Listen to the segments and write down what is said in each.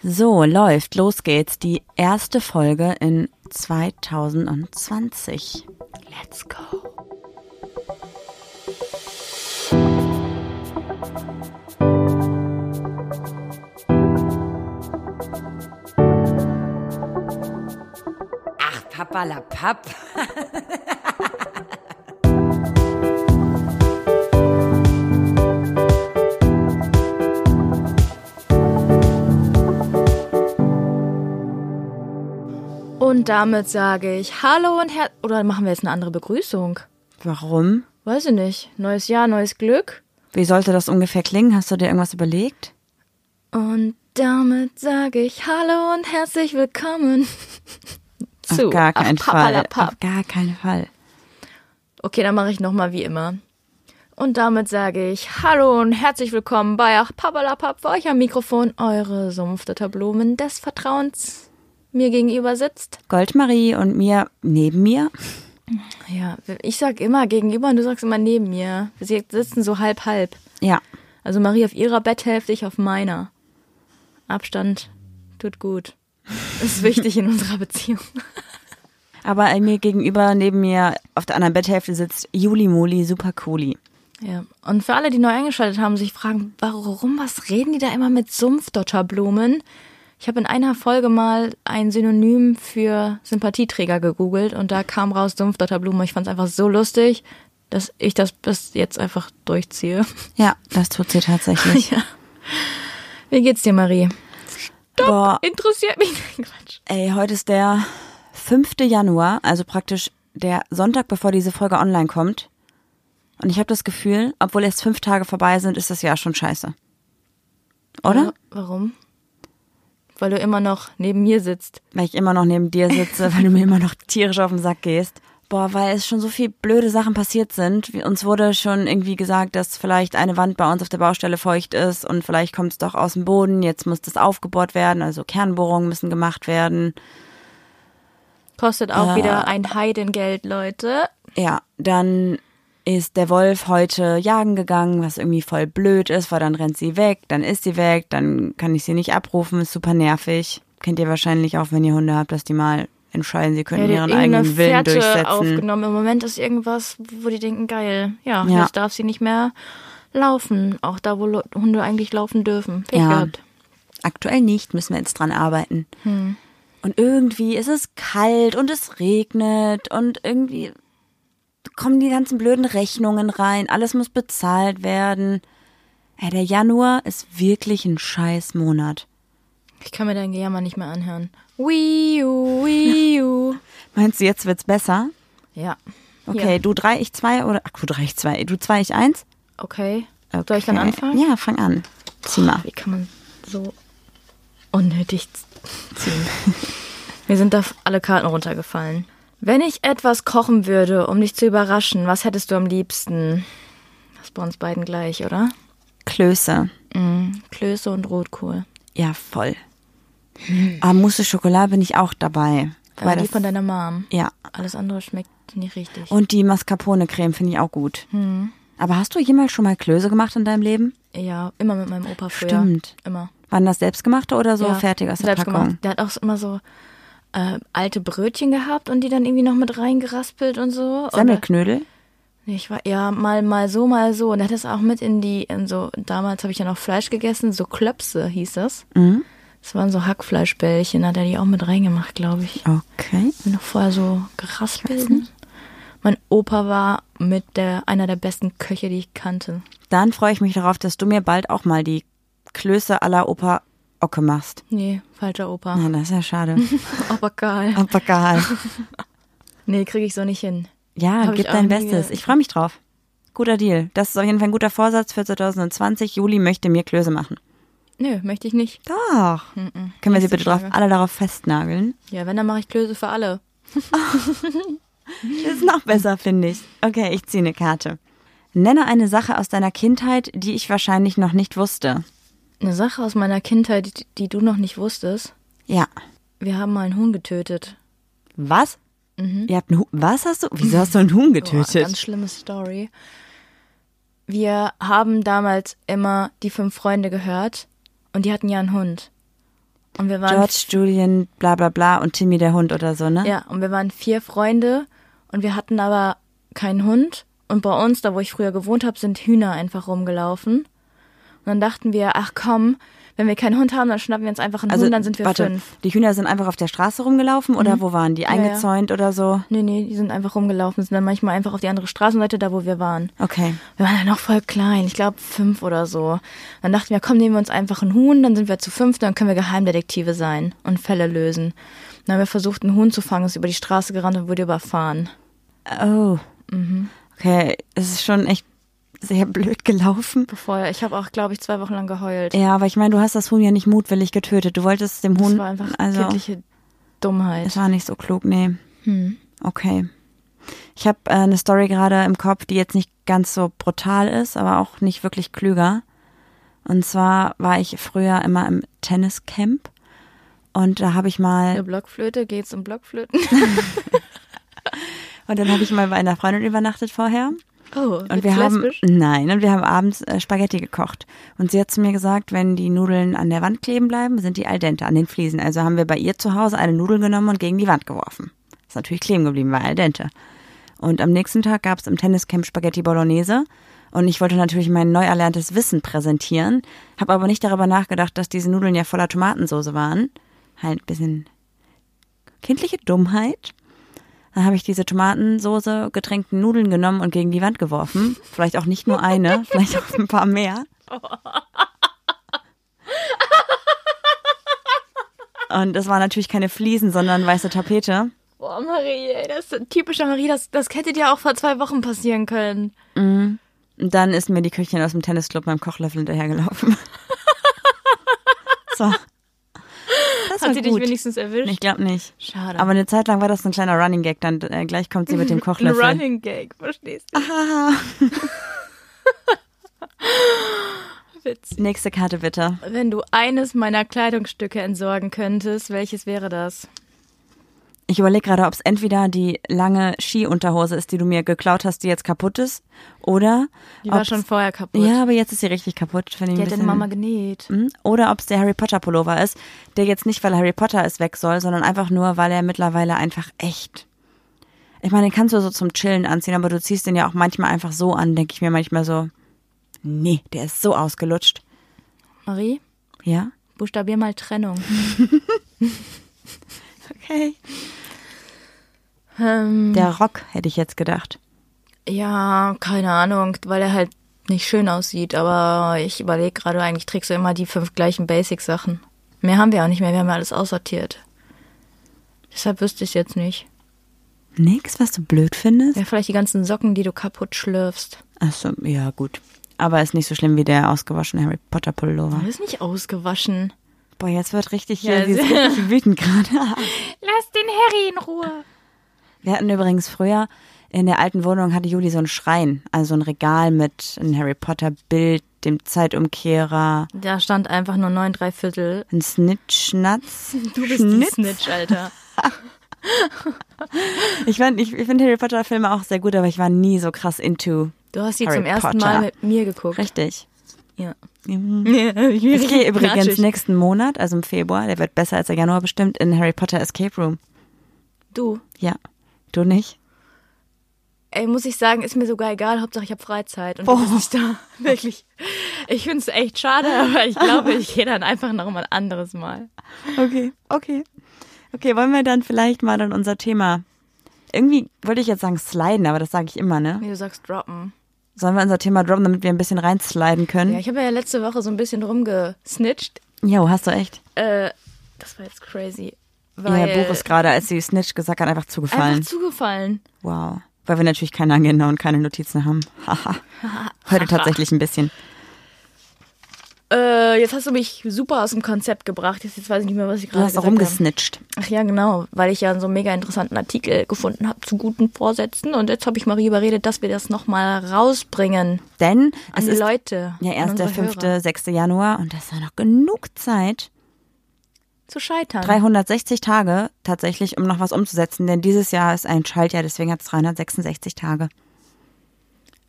So, läuft, los geht's. Die erste Folge in 2020. Let's go. Ach, Papa la Papp. Und damit sage ich Hallo und Her oder machen wir jetzt eine andere Begrüßung? Warum? Weiß ich nicht. Neues Jahr, neues Glück. Wie sollte das ungefähr klingen? Hast du dir irgendwas überlegt? Und damit sage ich Hallo und herzlich willkommen zu Auf gar keinen Papa Fall. Auf gar keinen Fall. Okay, dann mache ich nochmal wie immer. Und damit sage ich Hallo und herzlich willkommen bei Ach Pappalapapp, für euch am Mikrofon eure Sumpfdotterblumen des Vertrauens mir gegenüber sitzt. Goldmarie und mir neben mir. Ja, ich sag immer gegenüber und du sagst immer neben mir. Wir sitzen so halb halb. Ja. Also Marie auf ihrer Betthälfte, ich auf meiner. Abstand tut gut. Ist wichtig in unserer Beziehung. Aber mir gegenüber, neben mir, auf der anderen Betthälfte sitzt Juli Moli, super cooli. Ja. Und für alle, die neu eingeschaltet haben, sich fragen, warum, was reden die da immer mit Sumpfdotterblumen? Ich habe in einer Folge mal ein Synonym für Sympathieträger gegoogelt und da kam raus Sumpfdotterblume. Ich fand es einfach so lustig, dass ich das bis jetzt einfach durchziehe. Ja, das tut sie tatsächlich. ja. Wie geht's dir, Marie? Boah, Interessiert mich. Quatsch. ey, heute ist der 5. Januar, also praktisch der Sonntag, bevor diese Folge online kommt. Und ich habe das Gefühl, obwohl erst fünf Tage vorbei sind, ist das Jahr schon scheiße. Oder? Ja, warum? Weil du immer noch neben mir sitzt. Weil ich immer noch neben dir sitze, weil du mir immer noch tierisch auf den Sack gehst. Boah, weil es schon so viel blöde Sachen passiert sind. Uns wurde schon irgendwie gesagt, dass vielleicht eine Wand bei uns auf der Baustelle feucht ist und vielleicht kommt es doch aus dem Boden. Jetzt muss das aufgebohrt werden, also Kernbohrungen müssen gemacht werden. Kostet auch Ah. wieder ein Heidengeld, Leute. Ja, dann ist der Wolf heute jagen gegangen, was irgendwie voll blöd ist, weil dann rennt sie weg, dann ist sie weg, dann kann ich sie nicht abrufen, ist super nervig. Kennt ihr wahrscheinlich auch, wenn ihr Hunde habt, dass die mal entscheiden, sie können die ihren eigenen Willen Fährte durchsetzen. aufgenommen. Im Moment ist irgendwas, wo die denken, geil. Ja, Ja. jetzt darf sie nicht mehr laufen. Auch da, wo Hunde eigentlich laufen dürfen. Pech Ja. gehabt. Aktuell nicht, müssen wir jetzt dran arbeiten. Hm. Und irgendwie ist es kalt und es regnet und irgendwie kommen die ganzen blöden Rechnungen rein. Alles muss bezahlt werden. Ey, der Januar ist wirklich ein scheiß Monat. Ich kann mir dein Gejammer nicht mehr anhören. Wii U, Wii U. Meinst du, jetzt wird's besser? Ja. Okay, Ja. du drei, ich zwei oder ach, du drei, ich zwei, du zwei, ich eins? Okay. Okay. Soll ich dann anfangen? Ja, fang an. Zieh mal. Wie kann man so unnötig ziehen? Mir sind da alle Karten runtergefallen. Wenn ich etwas kochen würde, um dich zu überraschen, was hättest du am liebsten? Das ist bei uns beiden gleich, oder? Klöße. Mhm. Klöße und Rotkohl. Ja, voll. Aber Mousse Schokolade bin ich auch dabei. Weil die das, von deiner Mom. ja. Alles andere schmeckt nicht richtig. Und die Mascarpone-Creme finde ich auch gut. Hm. Aber hast du jemals schon mal Klöße gemacht in deinem Leben? ja, immer mit meinem Opa früher. Stimmt. Immer. Waren das selbstgemachte oder so ja. fertig aus der Packung? gemacht. Der hat auch immer so äh, alte Brötchen gehabt und die dann irgendwie noch mit reingeraspelt und so. Semmelknödel? Ich war ja mal mal so, mal so. Und hat es auch mit in die, in so, damals habe ich ja noch Fleisch gegessen, so Klöpse hieß das. Mhm. Das waren so Hackfleischbällchen, hat er die auch mit reingemacht, glaube ich. Okay. Und noch vorher so geraspelt. Mein Opa war mit der, einer der besten Köche, die ich kannte. Dann freue ich mich darauf, dass du mir bald auch mal die Klöße la Opa Ocke machst. Nee, falscher Opa. Na, das ist ja schade. Aber geil. Aber geil. Nee, kriege ich so nicht hin. Ja, Hab gib dein Bestes. Ich freue mich drauf. Guter Deal. Das ist auf jeden Fall ein guter Vorsatz für 2020. Juli möchte mir Klöße machen. Nö, möchte ich nicht. Doch. Können wir sie bitte drauf, alle darauf festnageln? Ja, wenn, dann mache ich Klöße für alle. Das ist noch besser, finde ich. Okay, ich ziehe eine Karte. Nenne eine Sache aus deiner Kindheit, die ich wahrscheinlich noch nicht wusste. Eine Sache aus meiner Kindheit, die, die du noch nicht wusstest. Ja. Wir haben mal einen Huhn getötet. Was? Ihr habt einen Huhn. Was hast du? Wieso hast du einen Huhn Boah, getötet? ganz schlimme Story. Wir haben damals immer die fünf Freunde gehört und die hatten ja einen Hund. Und wir waren George, Julian, bla bla bla und Timmy der Hund oder so, ne? Ja, und wir waren vier Freunde und wir hatten aber keinen Hund. Und bei uns, da wo ich früher gewohnt habe, sind Hühner einfach rumgelaufen. Und dann dachten wir, ach komm, wenn wir keinen Hund haben, dann schnappen wir uns einfach einen Hund, dann sind wir Also, warte, fünf. Mhm. die Hühner sind einfach auf der Straße rumgelaufen oder wo waren die? ja. Eingezäunt oder so? Nee, nee, die sind einfach rumgelaufen, sind dann manchmal einfach auf die andere Straßenseite, da wo wir waren. Okay. Wir waren ja noch voll klein, ich glaube fünf oder so. Dann dachten wir, komm, nehmen wir uns einfach einen Huhn, dann sind wir zu fünf, dann können wir Geheimdetektive sein und Fälle lösen. Dann haben wir versucht, einen Huhn zu fangen, ist über die Straße gerannt und wurde überfahren. Oh. Mhm. Okay, es ist schon echt sehr blöd gelaufen. Bevor ich habe auch, glaube ich, zwei Wochen lang geheult. Ja, aber ich meine, du hast das Huhn ja nicht mutwillig getötet. Du wolltest dem Das Huhn. war einfach also, kindliche Dummheit. es war nicht so klug, nee. Hm. Okay. Ich habe äh, eine Story gerade im Kopf, die jetzt nicht ganz so brutal ist, aber auch nicht wirklich klüger. Und zwar war ich früher immer im Tenniscamp und da habe ich mal Eine Blockflöte, geht's um Blockflöten? und dann habe ich mal bei einer Freundin übernachtet vorher Oh, und wir haben nein und wir haben abends äh, Spaghetti gekocht und sie hat zu mir gesagt, wenn die Nudeln an der Wand kleben bleiben, sind die al dente an den Fliesen. Also haben wir bei ihr zu Hause eine Nudel genommen und gegen die Wand geworfen. Ist natürlich kleben geblieben, war al dente. Und am nächsten Tag gab es im Tenniscamp Spaghetti Bolognese. Und ich wollte natürlich mein neu erlerntes Wissen präsentieren, habe aber nicht darüber nachgedacht, dass diese Nudeln ja voller Tomatensauce waren. Halt ein bisschen kindliche Dummheit. Dann habe ich diese Tomatensauce getränkten Nudeln genommen und gegen die Wand geworfen. Vielleicht auch nicht nur eine, vielleicht auch ein paar mehr. Und das waren natürlich keine Fliesen, sondern weiße Tapete. Boah, Marie, ey, das ist typischer Marie, das, das hätte dir auch vor zwei Wochen passieren können. Und dann ist mir die Köchin aus dem Tennisclub beim Kochlöffel hinterhergelaufen. so. Das Hat sie dich gut. wenigstens erwischt? Ich glaube nicht. Schade. Aber eine Zeit lang war das ein kleiner Running Gag. Dann äh, gleich kommt sie mit dem ein Kochlöffel. Running Gag, verstehst du? Ah. Witz. Nächste Karte bitte. Wenn du eines meiner Kleidungsstücke entsorgen könntest, welches wäre das? Ich überlege gerade, ob es entweder die lange Skiunterhose ist, die du mir geklaut hast, die jetzt kaputt ist, oder Die war schon vorher kaputt. Ja, aber jetzt ist sie richtig kaputt. Die hat deine Mama genäht. Hm? Oder ob es der Harry Potter Pullover ist, der jetzt nicht, weil Harry Potter es weg soll, sondern einfach nur, weil er mittlerweile einfach echt. Ich meine, den kannst du so zum Chillen anziehen, aber du ziehst den ja auch manchmal einfach so an, denke ich mir manchmal so. Nee, der ist so ausgelutscht. Marie, Ja? buchstabier mal Trennung. Okay. Ähm, Der Rock, hätte ich jetzt gedacht. ja, keine Ahnung, weil er halt nicht schön aussieht, aber ich überlege gerade, eigentlich trägst du immer die fünf gleichen Basic-Sachen. Mehr haben wir auch nicht mehr, wir haben ja alles aussortiert. Deshalb wüsste ich jetzt nicht. Nix, was du blöd findest? Ja, vielleicht die ganzen Socken, die du kaputt schlürfst. Achso, ja, gut. Aber ist nicht so schlimm wie der ausgewaschene Harry Potter Pullover. Das ist nicht ausgewaschen. Boah, jetzt wird richtig, Ja, hier, sie ist richtig wütend gerade. Lass den Harry in Ruhe. Wir hatten übrigens früher in der alten Wohnung hatte Juli so einen Schrein, also ein Regal mit einem Harry Potter Bild, dem Zeitumkehrer, Da stand einfach nur neun, drei Viertel. ein Snitch-Schnatz. Du bist ein Snitch, Alter. Ich, fand- ich, ich finde Harry Potter Filme auch sehr gut, aber ich war nie so krass into. Du hast sie Harry zum ersten Potter. Mal mit mir geguckt. Richtig. Ja. Mhm. ich Ich gehe übrigens nächsten Monat, also im Februar, der wird besser als der Januar bestimmt, in Harry Potter Escape Room. Du. Ja. Du nicht? Ey, muss ich sagen, ist mir sogar egal. Hauptsache ich habe Freizeit und Boah. du bist nicht da. Wirklich. Ich finde es echt schade, aber ich glaube, ich gehe dann einfach noch mal ein anderes Mal. Okay, okay. Okay, wollen wir dann vielleicht mal dann unser Thema. Irgendwie wollte ich jetzt sagen sliden, aber das sage ich immer, ne? Wie du sagst, droppen. Sollen wir unser Thema droppen, damit wir ein bisschen reinsliden Ja, können? ich habe ja letzte Woche so ein bisschen rumgesnitcht. Jo, hast du echt. Äh, das war jetzt crazy. Ja, Weil der Buch ist gerade, als sie Snitch gesagt hat, einfach zugefallen. einfach zugefallen. wow. Weil wir natürlich keine Agenda und keine Notizen haben. Haha. Heute tatsächlich ein bisschen. Äh, jetzt hast du mich super aus dem Konzept gebracht. Jetzt, jetzt weiß ich nicht mehr, was ich Du gerade hast auch gesagt habe. rumgesnitcht. Ach ja, genau, weil ich ja so einen mega interessanten Artikel gefunden habe zu guten Vorsätzen und jetzt habe ich Marie überredet, dass wir das nochmal rausbringen Denn an es ist Leute. ja erst der unsere 5., Hörer. 6. Januar und das ist ja noch genug Zeit. Zu scheitern. 360 Tage tatsächlich, um noch was umzusetzen, denn dieses Jahr ist ein Schaltjahr, deswegen hat es 366 Tage.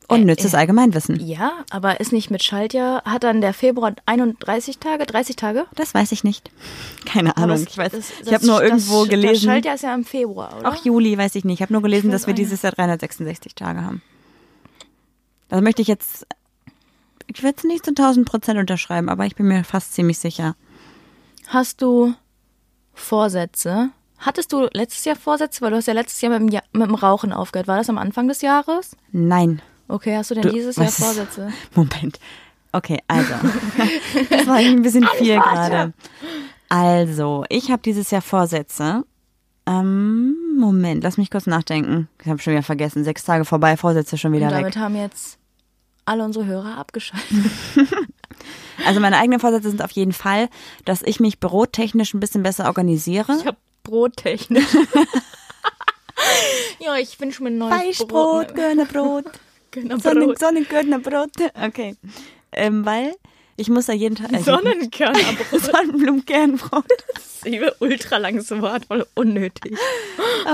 Unnützes Allgemeinwissen. Ja, aber ist nicht mit Schaltjahr, hat dann der Februar 31 Tage, 30 Tage? Das weiß ich nicht. Keine Ahnung. das- Ich weiß. das- ich das- habe nur irgendwo das, Das gelesen. Schaltjahr ist ja im Februar, oder? Auch Juli weiß ich nicht. Ich habe nur gelesen, Ich dass wir dieses Jahr 366 Tage haben. Also möchte ich jetzt, ich würde es nicht zu 1000 Prozent unterschreiben, aber ich bin mir fast ziemlich sicher. Hast du Vorsätze? Hattest du letztes Jahr Vorsätze? Weil du hast ja letztes Jahr mit dem, ja mit dem Rauchen aufgehört. War das am Anfang des Jahres? Nein. Okay, hast du denn Du- dieses Jahr? Vorsätze? Moment. Okay, also. Das war irgendwie ein bisschen viel gerade. Also, ich habe dieses Jahr Vorsätze. Ähm, Moment, lass mich kurz nachdenken. Ich habe schon wieder vergessen. Sechs Tage vorbei, Vorsätze schon wieder Und weg. damit haben jetzt alle unsere Hörer abgeschaltet. Also meine eigenen Vorsätze sind auf jeden Fall, dass ich mich bürotechnisch ein bisschen besser organisiere. Ich habe Brottechnik. ja, ich wünsche mir ein neues Weißbrot, Körnerbrot, Sonnen, Sonnenbrot. Sonnenkörnerbrot. Okay. Ähm, weil ich muss ja jeden Tag. Äh, Sonnenkörnerbrot. Sonnenblumenkernbrot. Das ist ein ultra langes Wort, voll unnötig.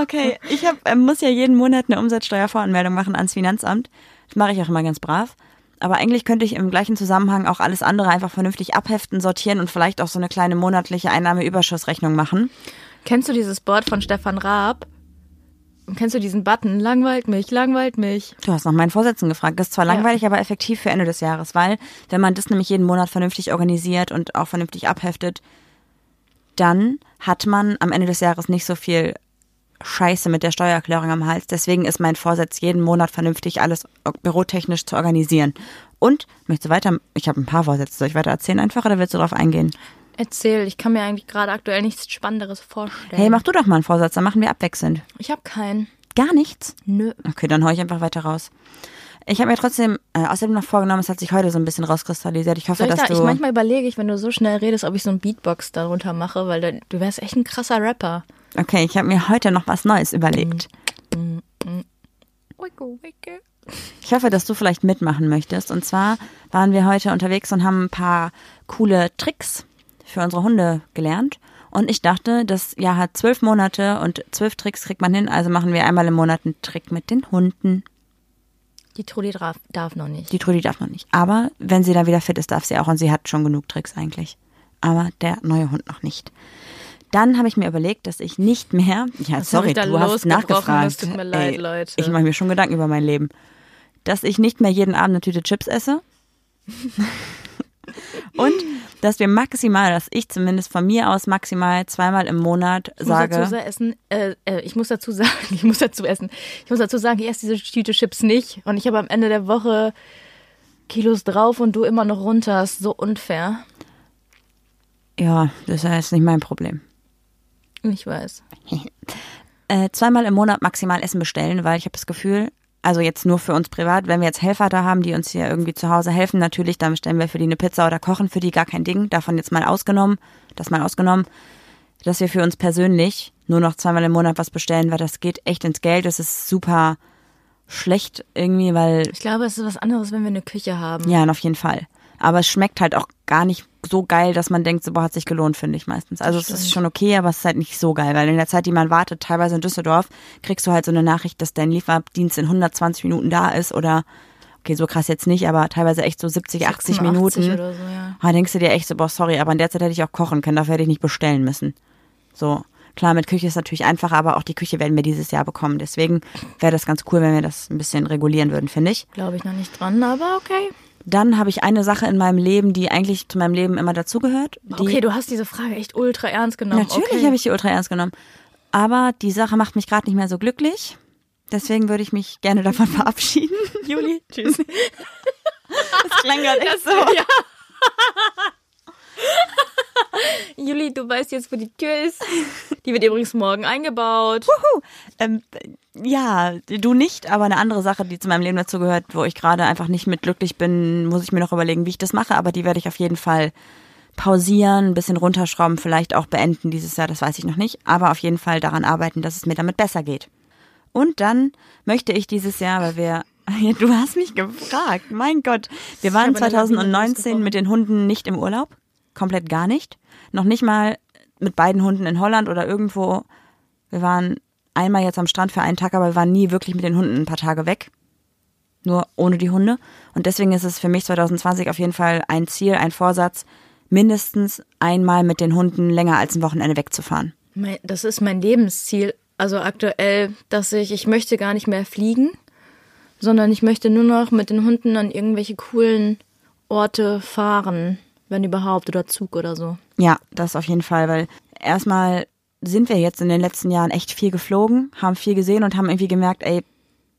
Okay, ich hab, ähm, muss ja jeden Monat eine Umsatzsteuervoranmeldung machen ans Finanzamt. Das mache ich auch immer ganz brav. Aber eigentlich könnte ich im gleichen Zusammenhang auch alles andere einfach vernünftig abheften, sortieren und vielleicht auch so eine kleine monatliche Einnahmeüberschussrechnung machen. Kennst du dieses Board von Stefan Raab? Kennst du diesen Button? Langweilt mich, langweilt mich. Du hast nach meinen Vorsätzen gefragt. Das ist zwar Ja. langweilig, aber effektiv für Ende des Jahres, weil wenn man das nämlich jeden Monat vernünftig organisiert und auch vernünftig abheftet, dann hat man am Ende des Jahres nicht so viel Scheiße mit der Steuererklärung am Hals. Deswegen ist mein Vorsatz, jeden Monat vernünftig alles bürotechnisch zu organisieren. Und, möchtest du weiter, ich habe ein paar Vorsätze, soll ich weiter erzählen einfach oder willst du darauf eingehen? Erzähl, ich kann mir eigentlich gerade aktuell nichts Spannenderes vorstellen. Hey, mach du doch mal einen Vorsatz, dann machen wir abwechselnd. Ich habe keinen. Gar nichts? Nö. Okay, dann hau ich einfach weiter raus. Ich habe mir trotzdem äh, außerdem noch vorgenommen, es hat sich heute so ein bisschen rauskristallisiert. Ich hoffe, ich, dass da, du. ich manchmal überlege ich, wenn du so schnell redest, ob ich so ein Beatbox darunter mache, weil du, du wärst echt ein krasser Rapper. Okay, ich habe mir heute noch was Neues überlegt. Ich hoffe, dass du vielleicht mitmachen möchtest. Und zwar waren wir heute unterwegs und haben ein paar coole Tricks für unsere Hunde gelernt. Und ich dachte, das Jahr hat zwölf Monate und zwölf Tricks kriegt man hin. Also machen wir einmal im Monat einen Trick mit den Hunden. Die Trudi darf, darf noch nicht. Die Trudi darf noch nicht. Aber wenn sie dann wieder fit ist, darf sie auch. Und sie hat schon genug Tricks eigentlich. Aber der neue Hund noch nicht. Dann habe ich mir überlegt, dass ich nicht mehr. Ja, Was sorry, du hast nachgefragt. Es tut mir leid, Leute. Ich mache mir schon Gedanken über mein Leben. Dass ich nicht mehr jeden Abend eine Tüte Chips esse. Und dass wir maximal, dass ich zumindest von mir aus maximal zweimal im Monat Ich muss sage. sa- essen, äh, äh, ich muss dazu sagen, ich muss dazu essen. Ich muss dazu sagen, ich esse diese Tüte Chips nicht und ich habe am Ende der Woche Kilos drauf und du immer noch runter. Ist so unfair. Ja, das ist nicht mein Problem. Ich weiß. äh, zweimal im Monat maximal Essen bestellen, weil ich habe das Gefühl, also jetzt nur für uns privat, wenn wir jetzt Helfer da haben, die uns hier irgendwie zu Hause helfen, natürlich, dann bestellen wir für die eine Pizza oder kochen für die gar kein Ding. Davon jetzt mal ausgenommen, das mal ausgenommen, dass wir für uns persönlich nur noch zweimal im Monat was bestellen, weil das geht echt ins Geld. Das ist super schlecht irgendwie, weil Ich glaube, es ist was anderes, wenn wir eine Küche haben. ja, auf jeden Fall. Aber es schmeckt halt auch gar nicht so geil, dass man denkt, so, boah, hat sich gelohnt, finde ich meistens. Also es ist schon okay, aber es ist halt nicht so geil, weil in der Zeit, die man wartet, teilweise in Düsseldorf, kriegst du halt so eine Nachricht, dass dein Lieferdienst in 120 Minuten da ist oder, okay, so krass jetzt nicht, aber teilweise echt so 70, 80 86 Minuten. oder so, ja. Da denkst du dir echt so, boah, sorry, aber in der Zeit hätte ich auch kochen können, dafür hätte ich nicht bestellen müssen. So. Klar, mit Küche ist natürlich einfacher, aber auch die Küche werden wir dieses Jahr bekommen. Deswegen wäre das ganz cool, wenn wir das ein bisschen regulieren würden, finde ich. Glaube ich noch nicht dran, aber okay. Dann habe ich eine Sache in meinem Leben, die eigentlich zu meinem Leben immer dazugehört. Okay, du hast diese Frage echt ultra ernst genommen. Natürlich okay. habe ich die ultra ernst genommen. Aber die Sache macht mich gerade nicht mehr so glücklich. Deswegen würde ich mich gerne davon verabschieden. Juli, tschüss. Das klang gerade echt so. Ja. Juli, du weißt jetzt, wo die Tür ist. Die wird übrigens morgen eingebaut. Ähm, ja, du nicht, aber eine andere Sache, die zu meinem Leben dazugehört, wo ich gerade einfach nicht mit glücklich bin, muss ich mir noch überlegen, wie ich das mache. Aber die werde ich auf jeden Fall pausieren, ein bisschen runterschrauben, vielleicht auch beenden dieses Jahr, das weiß ich noch nicht. Aber auf jeden Fall daran arbeiten, dass es mir damit besser geht. Und dann möchte ich dieses Jahr, weil wir, Ja, du hast mich gefragt, mein Gott. Wir waren habe eine Lawine 2019 losgebrochen. mit den Hunden nicht im Urlaub, komplett gar nicht. Noch nicht mal mit beiden Hunden in Holland oder irgendwo. Wir waren einmal jetzt am Strand für einen Tag, aber wir waren nie wirklich mit den Hunden ein paar Tage weg. nur ohne die Hunde. Und deswegen ist es für mich 2020 auf jeden Fall ein Ziel, ein Vorsatz, mindestens einmal mit den Hunden länger als ein Wochenende wegzufahren. Das ist mein Lebensziel. Also aktuell, dass ich, ich möchte gar nicht mehr fliegen, sondern ich möchte nur noch mit den Hunden an irgendwelche coolen Orte fahren, wenn überhaupt, oder Zug oder so. Ja, das auf jeden Fall, weil erstmal sind wir jetzt in den letzten Jahren echt viel geflogen, haben viel gesehen und haben irgendwie gemerkt, ey,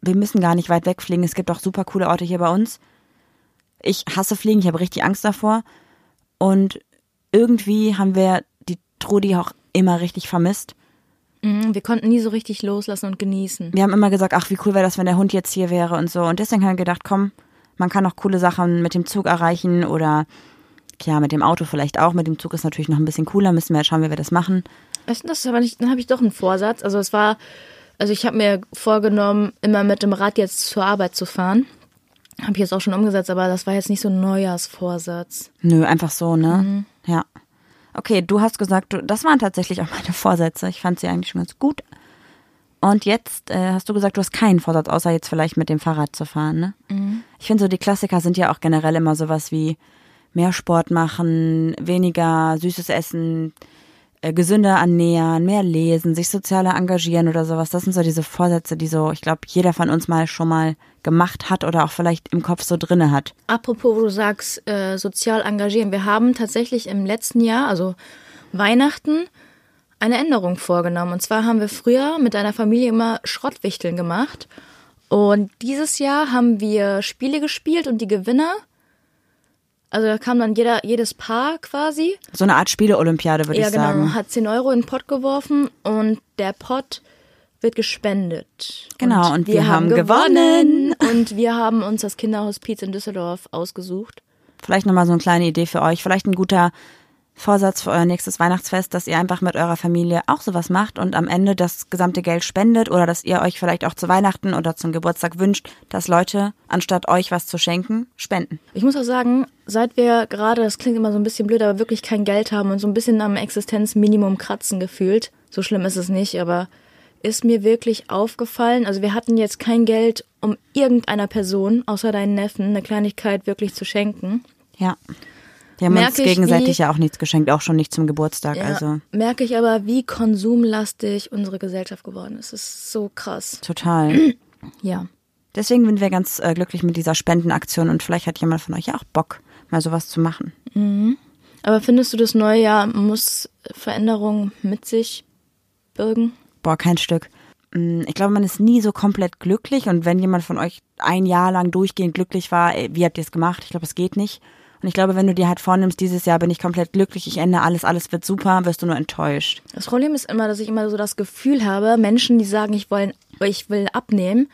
wir müssen gar nicht weit wegfliegen. Es gibt auch super coole Orte hier bei uns. Ich hasse Fliegen, ich habe richtig Angst davor. Und irgendwie haben wir die Trudi auch immer richtig vermisst. Mhm, wir konnten nie so richtig loslassen und genießen. Wir haben immer gesagt, ach, wie cool wäre das, wenn der Hund jetzt hier wäre und so. Und deswegen haben wir gedacht, komm, man kann auch coole Sachen mit dem Zug erreichen oder ja, mit dem Auto vielleicht auch. Mit dem Zug ist natürlich noch ein bisschen cooler, müssen wir jetzt schauen, wie wir das machen. Weißt du, das ist aber nicht, dann habe ich doch einen Vorsatz. Also es war, also ich habe mir vorgenommen, immer mit dem Rad jetzt zur Arbeit zu fahren. Habe ich jetzt auch schon umgesetzt, aber das war jetzt nicht so ein Neujahrsvorsatz. Nö, einfach so, ne? Mhm. Ja. Okay, du hast gesagt, du, das waren tatsächlich auch meine Vorsätze. Ich fand sie eigentlich schon ganz gut. Und jetzt äh, hast du gesagt, du hast keinen Vorsatz, außer jetzt vielleicht mit dem Fahrrad zu fahren, ne? Mhm. Ich finde so, die Klassiker sind ja auch generell immer sowas wie mehr Sport machen, weniger süßes Essen, gesünder ernähren, mehr lesen, sich sozialer engagieren oder sowas. Das sind so diese Vorsätze, die so, ich glaube, jeder von uns mal schon mal gemacht hat oder auch vielleicht im Kopf so drinne hat. Apropos, wo du sagst, äh, sozial engagieren. Wir haben tatsächlich im letzten Jahr, also Weihnachten, eine Änderung vorgenommen. Und zwar haben wir früher mit einer Familie immer Schrottwichteln gemacht. Und dieses Jahr haben wir Spiele gespielt und die Gewinner also da kam dann jeder, jedes Paar quasi. So eine Art Spiele-Olympiade, würde ja, ich genau, sagen. Ja, genau. Hat 10 Euro in den Pott geworfen und der Pott wird gespendet. Genau, und, und wir, wir, haben gewonnen. Und wir haben uns das Kinderhospiz in Düsseldorf ausgesucht. Vielleicht nochmal so eine kleine Idee für euch. Vielleicht ein guter Vorsatz für euer nächstes Weihnachtsfest, dass ihr einfach mit eurer Familie auch sowas macht und am Ende das gesamte Geld spendet oder dass ihr euch vielleicht auch zu Weihnachten oder zum Geburtstag wünscht, dass Leute, anstatt euch was zu schenken, spenden. Ich muss auch sagen, seit wir gerade, das klingt immer so ein bisschen blöd, aber wirklich kein Geld haben und so ein bisschen am Existenzminimum kratzen gefühlt, so schlimm ist es nicht, aber ist mir wirklich aufgefallen, also wir hatten jetzt kein Geld, um irgendeiner Person, außer deinen Neffen, eine Kleinigkeit wirklich zu schenken. Ja. Die haben merke uns gegenseitig wie, ja auch nichts geschenkt, auch schon nicht zum Geburtstag. Ja, also merke ich aber, wie konsumlastig unsere Gesellschaft geworden ist. Das ist so krass. Total. ja. Deswegen sind wir ganz äh, glücklich mit dieser Spendenaktion und vielleicht hat jemand von euch ja auch Bock, mal sowas zu machen. Mhm. Aber findest du, das neue Jahr muss Veränderungen mit sich birgen? Boah, kein Stück. Mm, ich glaube, man ist nie so komplett glücklich und wenn jemand von euch ein Jahr lang durchgehend glücklich war, wie habt ihr es gemacht? Ich glaube, es geht nicht. Und ich glaube, wenn du dir halt vornimmst, dieses Jahr bin ich komplett glücklich, ich ändere alles, alles wird super, wirst du nur enttäuscht. Das Problem ist immer, dass ich immer so das Gefühl habe, Menschen, die sagen, ich, wollen, ich will abnehmen,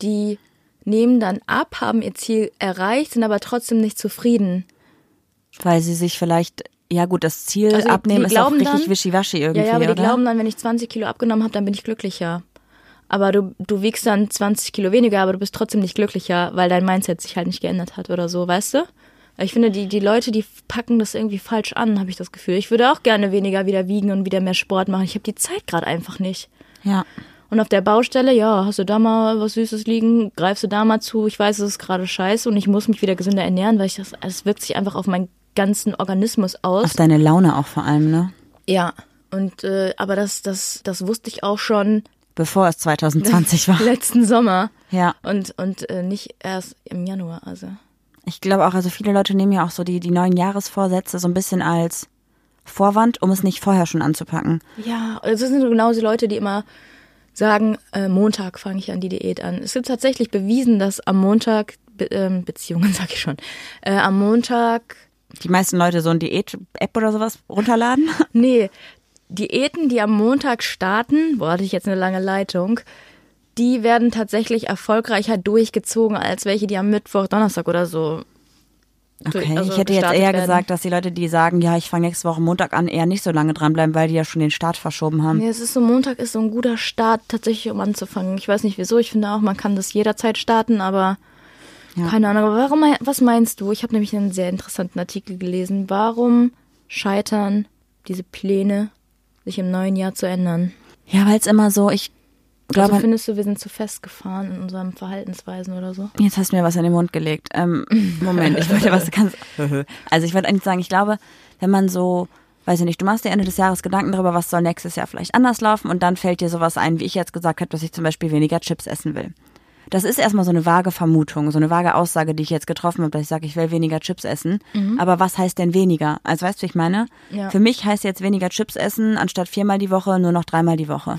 die nehmen dann ab, haben ihr Ziel erreicht, sind aber trotzdem nicht zufrieden. Weil sie sich vielleicht, ja gut, das Ziel also abnehmen ist auch richtig wischiwaschi irgendwie, Ja, ja, aber die oder? glauben dann, wenn ich 20 Kilo abgenommen habe, dann bin ich glücklicher. Aber du, du wiegst dann 20 Kilo weniger, aber du bist trotzdem nicht glücklicher, weil dein Mindset sich halt nicht geändert hat oder so, weißt du? Ich finde, die, die Leute, die packen das irgendwie falsch an, habe ich das Gefühl. Ich würde auch gerne weniger wieder wiegen und wieder mehr Sport machen. Ich habe die Zeit gerade einfach nicht. Ja. Und auf der Baustelle, ja, hast du da mal was Süßes liegen, greifst du da mal zu. Ich weiß, es ist gerade scheiße und ich muss mich wieder gesünder ernähren, weil ich das, es wirkt sich einfach auf meinen ganzen Organismus aus. Auf deine Laune auch vor allem, ne? Ja. Und äh, aber das, das, das wusste ich auch schon. Bevor es 2020 war. Letzten Sommer. Ja. Und, und äh, nicht erst im Januar, also. Ich glaube auch, also viele Leute nehmen ja auch so die, die neuen Jahresvorsätze so ein bisschen als Vorwand, um es nicht vorher schon anzupacken. Ja, das sind genau die Leute, die immer sagen, äh, Montag fange ich an die Diät an. Es ist tatsächlich bewiesen, dass am Montag, Be ähm, Beziehungen sag ich schon, äh, am Montag... Die meisten Leute so ein Diät-App oder sowas runterladen? nee, Diäten, die am Montag starten, boah, hatte ich jetzt eine lange Leitung, die werden tatsächlich erfolgreicher durchgezogen als welche, die am Mittwoch, Donnerstag oder so. Okay, also ich hätte jetzt eher werden. gesagt, dass die Leute, die sagen, ja, ich fange nächste Woche Montag an, eher nicht so lange dranbleiben, weil die ja schon den Start verschoben haben. Nee, es ist so, Montag ist so ein guter Start tatsächlich, um anzufangen. Ich weiß nicht wieso, ich finde auch, man kann das jederzeit starten, aber ja. keine Ahnung. Aber warum, was meinst du? Ich habe nämlich einen sehr interessanten Artikel gelesen. Warum scheitern diese Pläne, sich im neuen Jahr zu ändern? Ja, weil es immer so, ich Glaub also findest du, wir sind zu festgefahren in unseren Verhaltensweisen oder so? Jetzt hast du mir was in den Mund gelegt. Ähm, Moment, ich wollte was ganz. Also ich wollte eigentlich sagen, ich glaube, wenn man so, weiß ich nicht, du machst dir Ende des Jahres Gedanken darüber, was soll nächstes Jahr vielleicht anders laufen und dann fällt dir sowas ein, wie ich jetzt gesagt habe, dass ich zum Beispiel weniger Chips essen will. Das ist erstmal so eine vage Vermutung, so eine vage Aussage, die ich jetzt getroffen habe, dass ich sage, ich will weniger Chips essen. Aber was heißt denn weniger? Also weißt du, wie ich meine? Ja. Für mich heißt jetzt weniger Chips essen, anstatt viermal die Woche nur noch dreimal die Woche.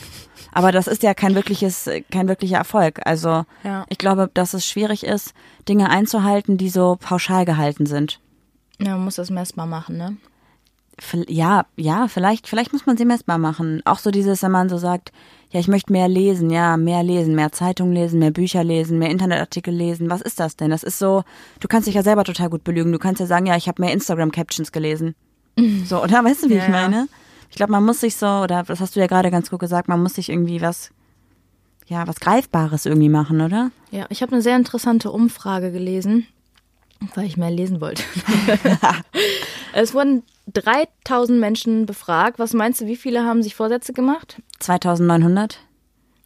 Aber das ist ja kein wirkliches, kein wirklicher Erfolg. Also Ja. ich glaube, dass es schwierig ist, Dinge einzuhalten, die so pauschal gehalten sind. Ja, man muss das messbar machen, ne? Ja, ja, vielleicht, vielleicht muss man sie messbar machen. Auch so dieses, wenn man so sagt, ja, ich möchte mehr lesen, ja, mehr lesen, mehr Zeitung lesen, mehr Bücher lesen, mehr Internetartikel lesen. Was ist das denn? Das ist so, du kannst dich ja selber total gut belügen. Du kannst ja sagen, ja, ich habe mehr Instagram-Captions gelesen. So, oder weißt du, wie Ja, ich meine? Ich glaube, man muss sich so, oder das hast du ja gerade ganz gut gesagt, man muss sich irgendwie was, ja, was Greifbares irgendwie machen, oder? Ja, ich habe eine sehr interessante Umfrage gelesen, weil ich mehr lesen wollte. es wurden 3000 Menschen befragt. Was meinst du, wie viele haben sich Vorsätze gemacht? 2900?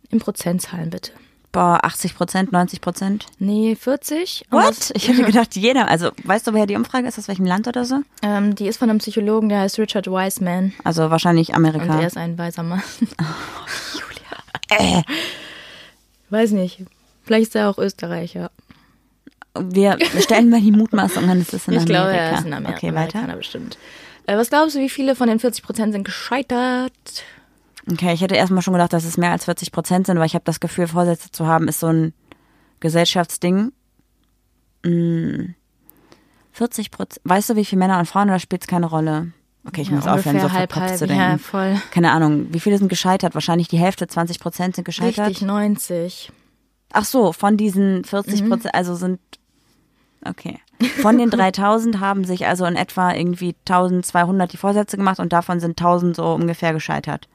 In Prozentzahlen bitte. Boah, 80 Prozent, 90 Prozent? Nee, 40. Und What? Ich hätte gedacht, jeder. Also, weißt du, woher die Umfrage ist? Aus welchem Land oder so? Ähm, die ist von einem Psychologen, der heißt Richard Wiseman. Also wahrscheinlich Und Amerika. er ist ein weiser Mann. Äh, Weiß nicht. Vielleicht ist er auch Österreicher. Wir stellen mal die Mutmaßung an, es ist in ich Amerika. glaube, er ist in Amerika. Okay, weiter. Amerikaner bestimmt. Äh, was glaubst du, wie viele von den 40 Prozent sind gescheitert? Okay, ich hätte erstmal schon gedacht, dass es mehr als 40 Prozent sind, weil ich habe das Gefühl, Vorsätze zu haben, ist so ein Gesellschaftsding. Hm. 40 Prozent. Weißt du, wie viele Männer und Frauen, oder spielt es keine Rolle? Okay, ich Ja, muss aufhören, so halb, halb. zu denken. Ja, voll. Keine Ahnung, wie viele sind gescheitert? Wahrscheinlich die Hälfte, 20 Prozent sind gescheitert. Richtig, 90. Ach so, von diesen 40 Mhm. Prozent, also sind, okay. Von den 3000 haben sich also in etwa irgendwie 1200 die Vorsätze gemacht und davon sind 1000 so ungefähr gescheitert.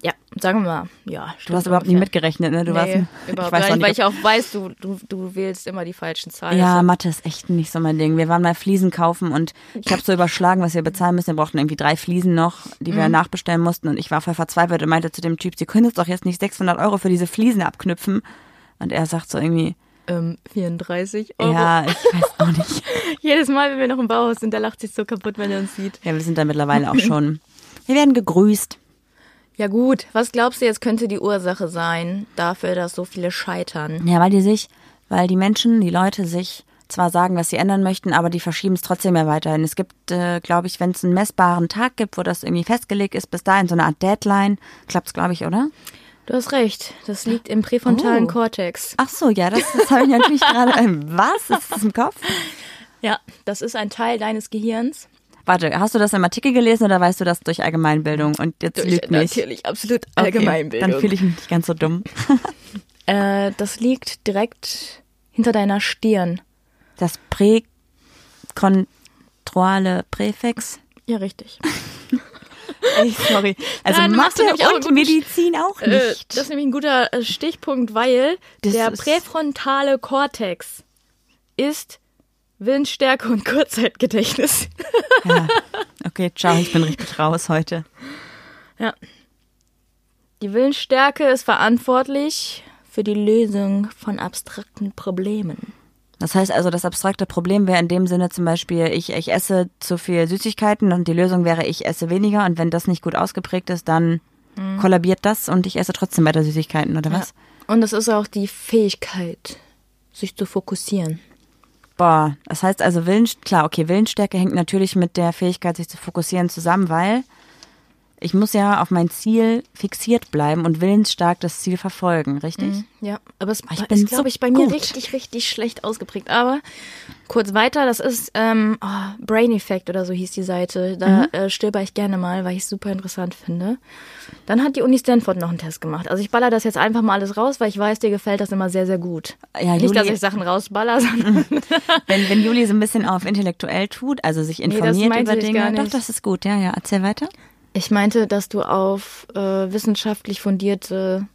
Ja, sagen wir mal, ja. Du hast überhaupt nicht mitgerechnet, ne? Du warst, nee, ich überhaupt weiß gar auch nicht, weil ich auch weiß, du, du, du wählst immer die falschen Zahlen. ja, Mathe ist echt nicht so mein Ding. Wir waren mal Fliesen kaufen und ich habe so überschlagen, was wir bezahlen müssen. Wir brauchten irgendwie drei Fliesen noch, die Mhm. wir nachbestellen mussten und ich war voll verzweifelt und meinte zu dem Typ, Sie können jetzt doch jetzt nicht 600 Euro für diese Fliesen abknüpfen. Und er sagt so irgendwie, ähm, 34 Euro. ja, ich weiß auch nicht. Jedes Mal, wenn wir noch im Bauhaus sind, der lacht sich so kaputt, wenn er uns sieht. Ja, wir sind da mittlerweile auch schon. Wir werden gegrüßt. Ja gut, was glaubst du jetzt könnte die Ursache sein dafür, dass so viele scheitern? Ja, weil die sich, weil die Menschen, die Leute sich zwar sagen, was sie ändern möchten, aber die verschieben es trotzdem ja weiterhin. Es gibt, äh, glaube ich, wenn es einen messbaren Tag gibt, wo das irgendwie festgelegt ist, bis dahin so eine Art Deadline, klappt's, glaube ich, oder? Du hast recht, das liegt im präfrontalen Oh. Kortex. Ach so, ja, das, das habe ich natürlich gerade. Was? Ist das im Kopf? Ja, das ist ein Teil deines Gehirns. Warte, hast du das im Artikel gelesen oder weißt du das durch Allgemeinbildung? Und jetzt Durch lügt mich. natürlich absolut Okay, Allgemeinbildung. Dann fühle ich mich nicht ganz so dumm. äh, das liegt direkt hinter deiner Stirn. Das präkontroale Präfix. Ja, richtig. Ey, sorry. Also Nein, Mathe auch und guten Medizin auch Äh, nicht. das ist nämlich ein guter äh, Stichpunkt, weil Das der präfrontale Kortex ist Willensstärke und Kurzzeitgedächtnis. Ja. Okay, ciao, ich bin richtig raus heute. Ja. Die Willensstärke ist verantwortlich für die Lösung von abstrakten Problemen. Das heißt also, das abstrakte Problem wäre in dem Sinne zum Beispiel, ich, ich esse zu viel Süßigkeiten und die Lösung wäre, ich esse weniger und wenn das nicht gut ausgeprägt ist, dann kollabiert das und ich esse trotzdem weiter Süßigkeiten, oder was? Und es ist auch die Fähigkeit, sich zu fokussieren. Boah, das heißt also Willen, klar, okay, Willensstärke hängt natürlich mit der Fähigkeit, sich zu fokussieren zusammen, weil ich muss ja auf mein Ziel fixiert bleiben und willensstark das Ziel verfolgen, richtig? Ja, aber es ich ist, bin glaube so ich, bei mir gut. richtig, richtig schlecht ausgeprägt. Aber kurz weiter, das ist ähm, oh, Brain Effect oder so hieß die Seite. Da Mhm. äh, stöber ich gerne mal, weil ich es super interessant finde. Dann hat die Uni Stanford noch einen Test gemacht. Also ich baller das jetzt einfach mal alles raus, weil ich weiß, dir gefällt das immer sehr, sehr gut. Ja, Nicht, dass ich Sachen rausballer, sondern Wenn, wenn Juli so ein bisschen auf intellektuell tut, also sich informiert meinte über Dinge, doch, das ist gut, ja, ja, erzähl weiter. Ich meinte, dass du auf äh, wissenschaftlich fundierte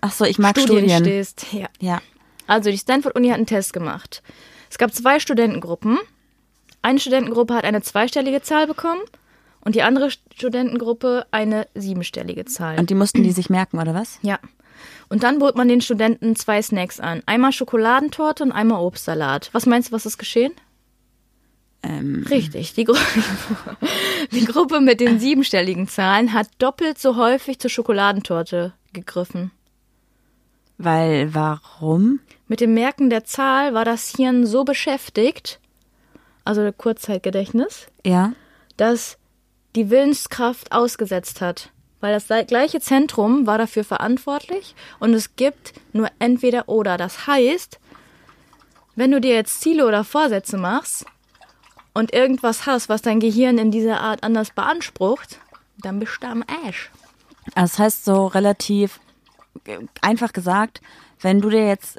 Ach so, ich mag Studien, Studien. stehst. Ja. Ja. Also die Stanford-Uni hat einen Test gemacht. Es gab zwei Studentengruppen. Eine Studentengruppe hat eine zweistellige Zahl bekommen und die andere Studentengruppe eine siebenstellige Zahl. Und die mussten die sich merken, oder was? ja. Und dann bot man den Studenten zwei Snacks an. Einmal Schokoladentorte und einmal Obstsalat. Was meinst du, was ist geschehen? Ähm, Richtig, die, Gru die Gruppe mit den siebenstelligen Zahlen hat doppelt so häufig zur Schokoladentorte gegriffen. weil, warum? Mit dem Merken der Zahl war das Hirn so beschäftigt, also Kurzzeitgedächtnis, Ja. dass die Willenskraft ausgesetzt hat. Weil das gleiche Zentrum war dafür verantwortlich und es gibt nur entweder oder. Das heißt, wenn du dir jetzt Ziele oder Vorsätze machst und irgendwas hast, was dein Gehirn in dieser Art anders beansprucht, dann bist du am Arsch. Also Das heißt so relativ äh, einfach gesagt, wenn du dir jetzt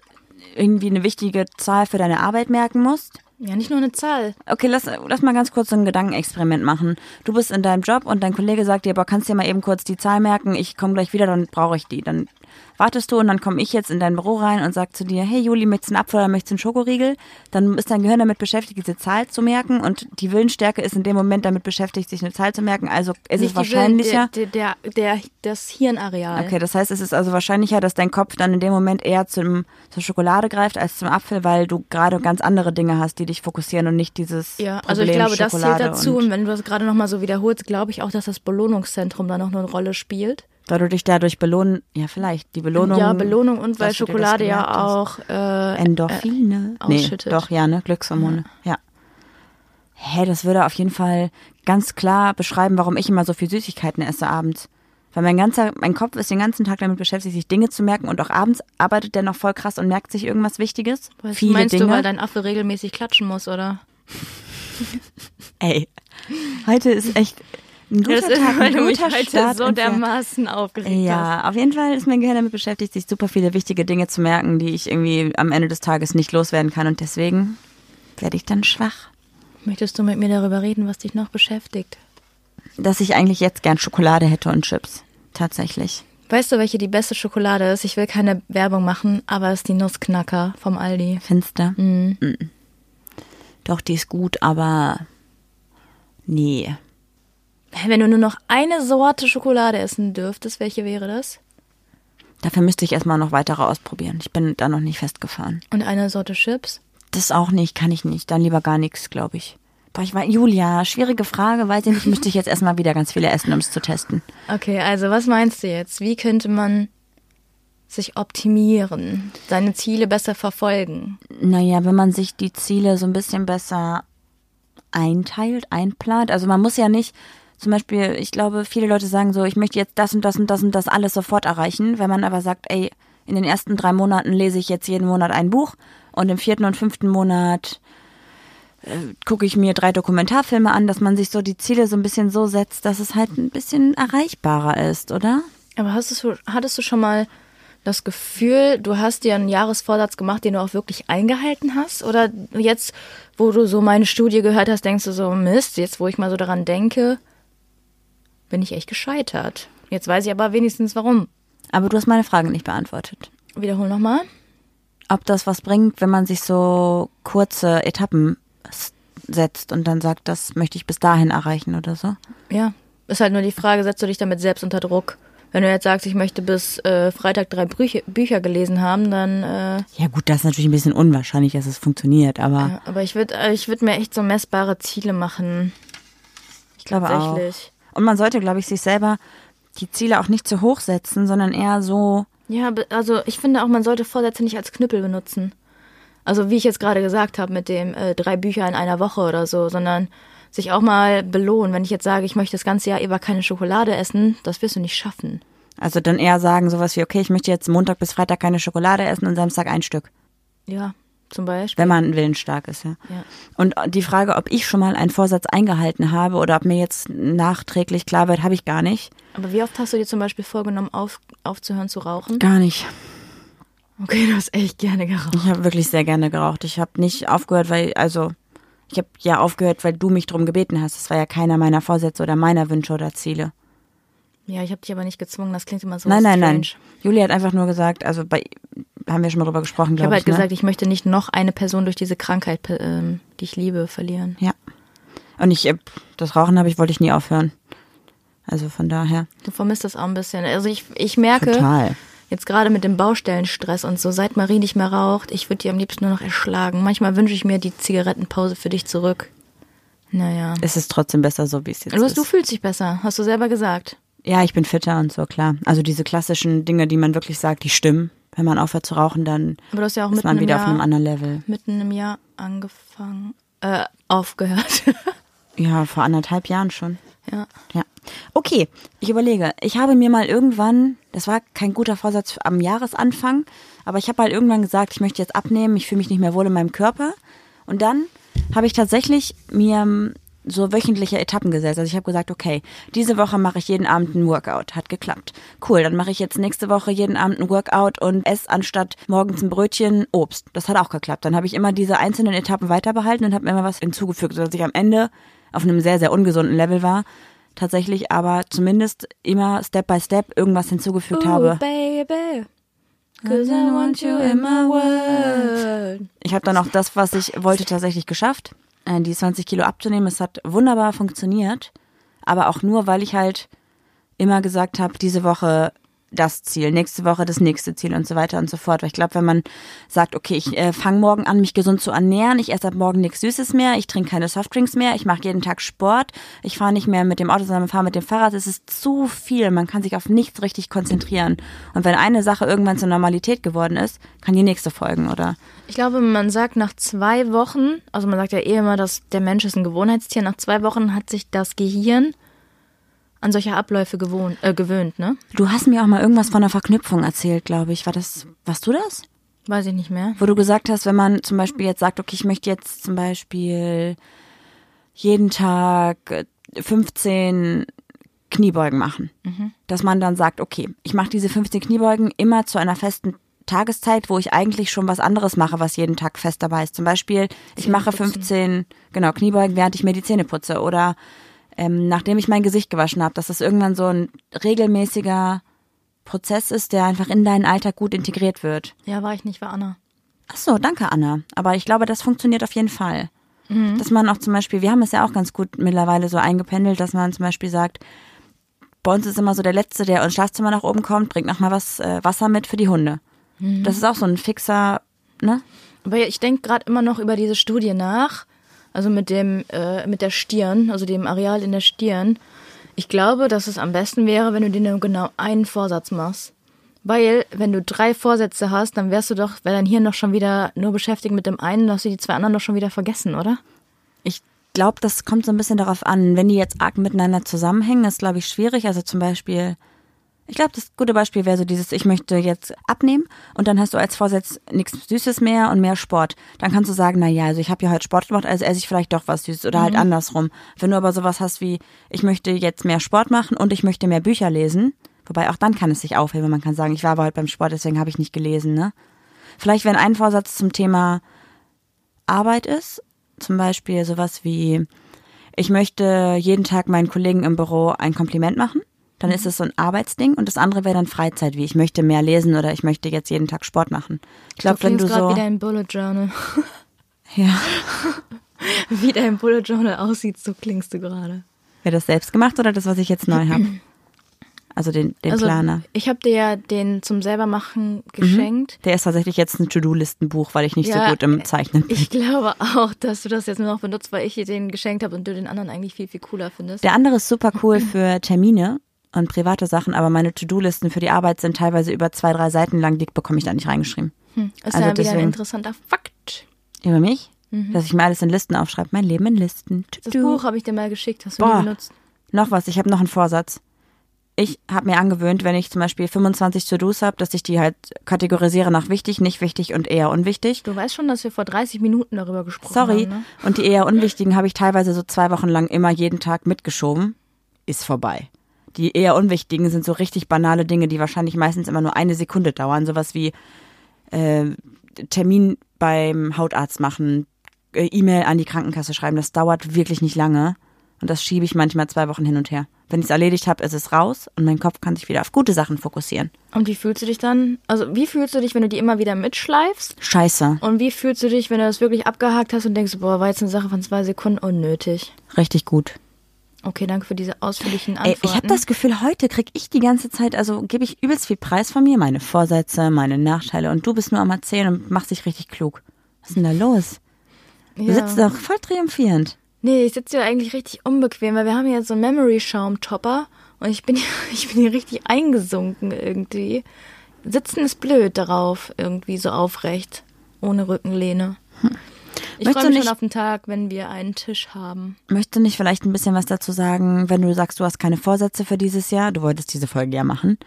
irgendwie eine wichtige Zahl für deine Arbeit merken musst, Ja, nicht nur eine Zahl. Okay, lass, lass mal ganz kurz so ein Gedankenexperiment machen. Du bist in deinem Job und dein Kollege sagt dir, boah, kannst dir mal eben kurz die Zahl merken, ich komme gleich wieder, dann brauche ich die. Dann wartest du und dann komme ich jetzt in dein Büro rein und sag zu dir, hey Juli, möchtest du einen Apfel oder möchtest du einen Schokoriegel? Dann ist dein Gehirn damit beschäftigt, diese Zahl zu merken und die Willensstärke ist in dem Moment damit beschäftigt, sich eine Zahl zu merken. Also ist es Nicht die wahrscheinlicher. Willen- Der, der, der, das Hirnareal. Okay, das heißt, es ist also wahrscheinlicher, dass dein Kopf dann in dem Moment eher zum, zur Schokolade greift als zum Apfel, weil du gerade ganz andere Dinge hast, die dich fokussieren und nicht dieses Ja, Problem also ich glaube, das zählt Schokolade dazu. Und Und wenn du das gerade nochmal so wiederholst, glaube ich auch, dass das Belohnungszentrum da noch eine Rolle spielt. Da du dich dadurch belohnen, ja vielleicht, die Belohnung. ja, Belohnung und weil Schokolade ja auch äh, Endorphine. äh, nee, ausschüttet. doch, ja, ne, Glückshormone, ja. Hä, das würde auf jeden Fall ganz klar beschreiben, warum ich immer so viel Süßigkeiten esse abends. Weil mein ganzer, mein Kopf ist den ganzen Tag damit beschäftigt, sich Dinge zu merken und auch abends arbeitet der noch voll krass und merkt sich irgendwas Wichtiges. Was Viele meinst Dinge. du, weil dein Affe regelmäßig klatschen muss, oder? Ey, heute ist echt ein guter Tag, ein guter Start so dermaßen aufgeregt hast. Ja, auf jeden Fall ist mein Gehirn damit beschäftigt, sich super viele wichtige Dinge zu merken, die ich irgendwie am Ende des Tages nicht loswerden kann. Und deswegen werde ich dann schwach. Möchtest du mit mir darüber reden, was dich noch beschäftigt? Dass ich eigentlich jetzt gern Schokolade hätte und Chips. Tatsächlich. Weißt du, welche die beste Schokolade ist? Ich will keine Werbung machen, aber es ist die Nussknacker vom Aldi. Finster? Mhm. Mm. Doch, die ist gut, aber nee. Wenn du nur noch eine Sorte Schokolade essen dürftest, welche wäre das? Dafür müsste ich erstmal noch weitere ausprobieren. Ich bin da noch nicht festgefahren. Und eine Sorte Chips? Das auch nicht, kann ich nicht. Dann lieber gar nichts, glaube ich. Boah, ich war, Julia, schwierige Frage, weiß ich nicht, müsste ich jetzt erstmal wieder ganz viele essen, um es zu testen. Okay, also was meinst du jetzt? Wie könnte man sich optimieren, seine Ziele besser verfolgen? Naja, wenn man sich die Ziele so ein bisschen besser einteilt, einplant. Also man muss ja nicht, zum Beispiel, ich glaube, viele Leute sagen so, ich möchte jetzt das und das und das und das alles sofort erreichen. Wenn man aber sagt, ey, in den ersten drei Monaten lese ich jetzt jeden Monat ein Buch und im vierten und fünften Monat äh, gucke ich mir drei Dokumentarfilme an, dass man sich so die Ziele so ein bisschen so setzt, dass es halt ein bisschen erreichbarer ist, oder? Aber hast du, hattest du schon mal das Gefühl, du hast dir einen Jahresvorsatz gemacht, den du auch wirklich eingehalten hast? Oder jetzt, wo du so meine Studie gehört hast, denkst du so, Mist, jetzt wo ich mal so daran denke, bin ich echt gescheitert. Jetzt weiß ich aber wenigstens warum. Aber du hast meine Frage nicht beantwortet. Wiederhol nochmal. ob das was bringt, wenn man sich so kurze Etappen setzt und dann sagt, das möchte ich bis dahin erreichen oder so. Ja, ist halt nur die Frage, setzt du dich damit selbst unter Druck? Wenn du jetzt sagst, ich möchte bis äh, Freitag drei Bücher, Bücher gelesen haben, dann, äh, Ja gut, das ist natürlich ein bisschen unwahrscheinlich, dass es funktioniert, aber ja, aber ich würde ich würd mir echt so messbare Ziele machen. ich glaube auch. Tatsächlich. Und man sollte, glaube ich, sich selber die Ziele auch nicht zu hoch setzen, sondern eher so, Ja, also ich finde auch, man sollte Vorsätze nicht als Knüppel benutzen. Also wie ich jetzt gerade gesagt habe mit dem äh, drei Bücher in einer Woche oder so, sondern sich auch mal belohnen. Wenn ich jetzt sage, ich möchte das ganze Jahr über keine Schokolade essen, das wirst du nicht schaffen. also dann eher sagen sowas wie, okay, ich möchte jetzt Montag bis Freitag keine Schokolade essen und Samstag ein Stück, Ja, zum Beispiel. wenn man willensstark ist, ja. Ja. Und die Frage, ob ich schon mal einen Vorsatz eingehalten habe oder ob mir jetzt nachträglich klar wird, habe ich gar nicht. Aber wie oft hast du dir zum Beispiel vorgenommen, auf, aufzuhören zu rauchen? Gar nicht. Okay, du hast echt gerne geraucht. Ich habe wirklich sehr gerne geraucht. Ich habe nicht aufgehört, weil, also, ich habe ja aufgehört, weil du mich drum gebeten hast. Das war ja keiner meiner Vorsätze oder meiner Wünsche oder Ziele. Ja, ich habe dich aber nicht gezwungen, das klingt immer so nein, nein, strange. nein. Julie hat einfach nur gesagt, also bei, haben wir schon mal drüber gesprochen, Ich habe glaube halt ich. ne? gesagt, ich möchte nicht noch eine Person durch diese Krankheit, ähm, die ich liebe, verlieren. Ja. Und ich, äh, das Rauchen habe ich, wollte ich nie aufhören. Also von daher. Du vermisst das auch ein bisschen. Also ich, ich merke, Total. Jetzt gerade mit dem Baustellenstress und so, seit Marie nicht mehr raucht, ich würde die am liebsten nur noch erschlagen. Manchmal wünsche ich mir die Zigarettenpause für dich zurück. Naja. Es ist trotzdem besser so, wie es jetzt Du, ist. du fühlst dich besser, hast du selber gesagt. Ja, ich bin fitter und so, klar. Also diese klassischen Dinge, die man wirklich sagt, die stimmen. Wenn man aufhört zu rauchen, dann Aber hast ja auch ist man wieder auf Jahr, einem anderen Level. mitten im Jahr angefangen, äh, aufgehört. Ja, vor anderthalb Jahren schon. ja. Ja. Okay, ich überlege. Ich habe mir mal irgendwann, das war kein guter Vorsatz am Jahresanfang, aber ich habe halt irgendwann gesagt, ich möchte jetzt abnehmen, ich fühle mich nicht mehr wohl in meinem Körper. Und dann habe ich tatsächlich mir so wöchentliche Etappen gesetzt. Also ich habe gesagt, okay, diese Woche mache ich jeden Abend ein Workout. Hat geklappt. Cool, dann mache ich jetzt nächste Woche jeden Abend ein Workout und esse anstatt morgens ein Brötchen Obst. Das hat auch geklappt. Dann habe ich immer diese einzelnen Etappen weiterbehalten und habe mir immer was hinzugefügt, sodass ich am Ende auf einem sehr, sehr ungesunden Level war. Tatsächlich aber zumindest immer Step by Step irgendwas hinzugefügt habe. baby. Cause I want you in my world. Ich habe dann auch das, was ich wollte, tatsächlich geschafft, die 20 Kilo abzunehmen. Es hat wunderbar funktioniert, aber auch nur, weil ich halt immer gesagt habe, diese Woche das Ziel, nächste Woche das nächste Ziel und so weiter und so fort. Weil ich glaube, wenn man sagt, okay, ich äh, fange morgen an, mich gesund zu ernähren, ich esse ab morgen nichts Süßes mehr, ich trinke keine Softdrinks mehr, ich mache jeden Tag Sport, ich fahre nicht mehr mit dem Auto, sondern fahre mit dem Fahrrad, es ist zu viel, man kann sich auf nichts richtig konzentrieren. Und wenn eine Sache irgendwann zur Normalität geworden ist, kann die nächste folgen, oder? Ich glaube, man sagt nach zwei Wochen, also man sagt ja eh immer, dass der Mensch ist ein Gewohnheitstier, nach zwei Wochen hat sich das Gehirn an solche Abläufe gewohnt, äh, gewöhnt, ne? Du hast mir auch mal irgendwas von einer Verknüpfung erzählt, glaube ich. War das, warst du das? Weiß ich nicht mehr. Wo du gesagt hast, wenn man zum Beispiel jetzt sagt, okay, ich möchte jetzt zum Beispiel jeden Tag äh, 15 Kniebeugen machen. Dass man dann sagt, okay, ich mache diese 15 Kniebeugen immer zu einer festen Tageszeit, wo ich eigentlich schon was anderes mache, was jeden Tag fest dabei ist. Zum Beispiel, ich mache 15, genau, Kniebeugen, während ich mir die Zähne putze oder ähm, nachdem ich mein Gesicht gewaschen habe, dass das irgendwann so ein regelmäßiger Prozess ist, der einfach in deinen Alltag gut integriert wird. Ja, war ich nicht, war Anna. Ach so, danke Anna. Aber ich glaube, das funktioniert auf jeden Fall. Dass man auch zum Beispiel, wir haben es ja auch ganz gut mittlerweile so eingependelt, dass man zum Beispiel sagt, bei uns ist immer so der Letzte, der ins Schlafzimmer nach oben kommt, bringt noch mal was äh, Wasser mit für die Hunde. Das ist auch so ein fixer, ne? Aber ich denke gerade immer noch über diese Studie nach, also mit dem, äh, mit der Stirn, also dem Areal in der Stirn. Ich glaube, dass es am besten wäre, wenn du dir nur genau einen Vorsatz machst. Weil, wenn du drei Vorsätze hast, dann wärst du doch, wäre dein Hirn doch schon wieder nur beschäftigt mit dem einen, dann hast du die zwei anderen doch schon wieder vergessen, oder? Ich glaube, das kommt so ein bisschen darauf an. Wenn die jetzt arg miteinander zusammenhängen, ist, glaube ich, schwierig. Also zum Beispiel, ich glaube, das gute Beispiel wäre so dieses, ich möchte jetzt abnehmen und dann hast du als Vorsatz nichts Süßes mehr und mehr Sport. Dann kannst du sagen, na ja, also ich habe ja heute Sport gemacht, also esse ich vielleicht doch was Süßes oder halt andersrum. Wenn du aber sowas hast wie, ich möchte jetzt mehr Sport machen und ich möchte mehr Bücher lesen, wobei auch dann kann es sich aufheben. Man kann sagen, ich war aber heute beim Sport, deswegen habe ich nicht gelesen, ne? Vielleicht, wenn ein Vorsatz zum Thema Arbeit ist, zum Beispiel sowas wie, ich möchte jeden Tag meinen Kollegen im Büro ein Kompliment machen, dann ist es so ein Arbeitsding und das andere wäre dann Freizeit, wie ich möchte mehr lesen oder ich möchte jetzt jeden Tag Sport machen. Ich glaube, wenn du gerade so, wieder im Bullet Journal. ja, Wie dein Bullet Journal aussieht, so klingst du gerade. wäre das selbst gemacht oder das, was ich jetzt neu habe? Also den, den Also, Planer. ich habe dir ja den zum selbermachen geschenkt. Der ist tatsächlich jetzt ein To-Do-Listenbuch, weil ich nicht Ja, so gut im Zeichnen bin. Ich glaube auch, dass du das jetzt nur noch benutzt, weil ich dir den geschenkt habe und du den anderen eigentlich viel, viel cooler findest. Der andere ist super cool für Termine und private Sachen, aber meine To-Do-Listen für die Arbeit sind teilweise über zwei, drei Seiten lang, die bekomme ich da nicht reingeschrieben. ist also ja wieder ein deswegen- interessanter Fakt. Über mich? Dass ich mir alles in Listen aufschreibe. Mein Leben in Listen. Das To-do. Buch habe ich dir mal geschickt, hast du Boah. benutzt. Noch was, ich habe noch einen Vorsatz. Ich habe mir angewöhnt, wenn ich zum Beispiel 25 To-Dos habe, dass ich die halt kategorisiere nach wichtig, nicht wichtig und eher unwichtig. Du weißt schon, dass wir vor 30 Minuten darüber gesprochen Sorry. haben. Ne? Und die eher unwichtigen habe ich teilweise so zwei Wochen lang immer jeden Tag mitgeschoben. Ist vorbei. Die eher unwichtigen sind so richtig banale Dinge, die wahrscheinlich meistens immer nur eine Sekunde dauern. Sowas wie äh, Termin beim Hautarzt machen, äh, E-Mail an die Krankenkasse schreiben. Das dauert wirklich nicht lange. Und das schiebe ich manchmal zwei Wochen hin und her. Wenn ich es erledigt habe, ist es raus und mein Kopf kann sich wieder auf gute Sachen fokussieren. Und wie fühlst du dich dann? Also, wie fühlst du dich, wenn du die immer wieder mitschleifst? Scheiße. Und wie fühlst du dich, wenn du das wirklich abgehakt hast und denkst, boah, war jetzt eine Sache von zwei Sekunden unnötig? Richtig gut. Okay, danke für diese ausführlichen Ey, Antworten. ich habe das Gefühl, heute krieg ich die ganze Zeit, also gebe ich übelst viel Preis von mir, meine Vorsätze, meine Nachteile und du bist nur am Erzählen und machst dich richtig klug. Was ist denn da los? Du ja. sitzt doch voll triumphierend. Nee, ich sitze hier eigentlich richtig unbequem, weil wir haben jetzt so einen Memory-Schaum-Topper und ich bin, hier, ich bin hier richtig eingesunken irgendwie. Sitzen ist blöd darauf, irgendwie so aufrecht, ohne Rückenlehne. Ich freue mich nicht- schon auf den Tag, wenn wir einen Tisch haben. Möchtest du nicht vielleicht ein bisschen was dazu sagen, wenn du sagst, du hast keine Vorsätze für dieses Jahr, du wolltest diese Folge ja machen,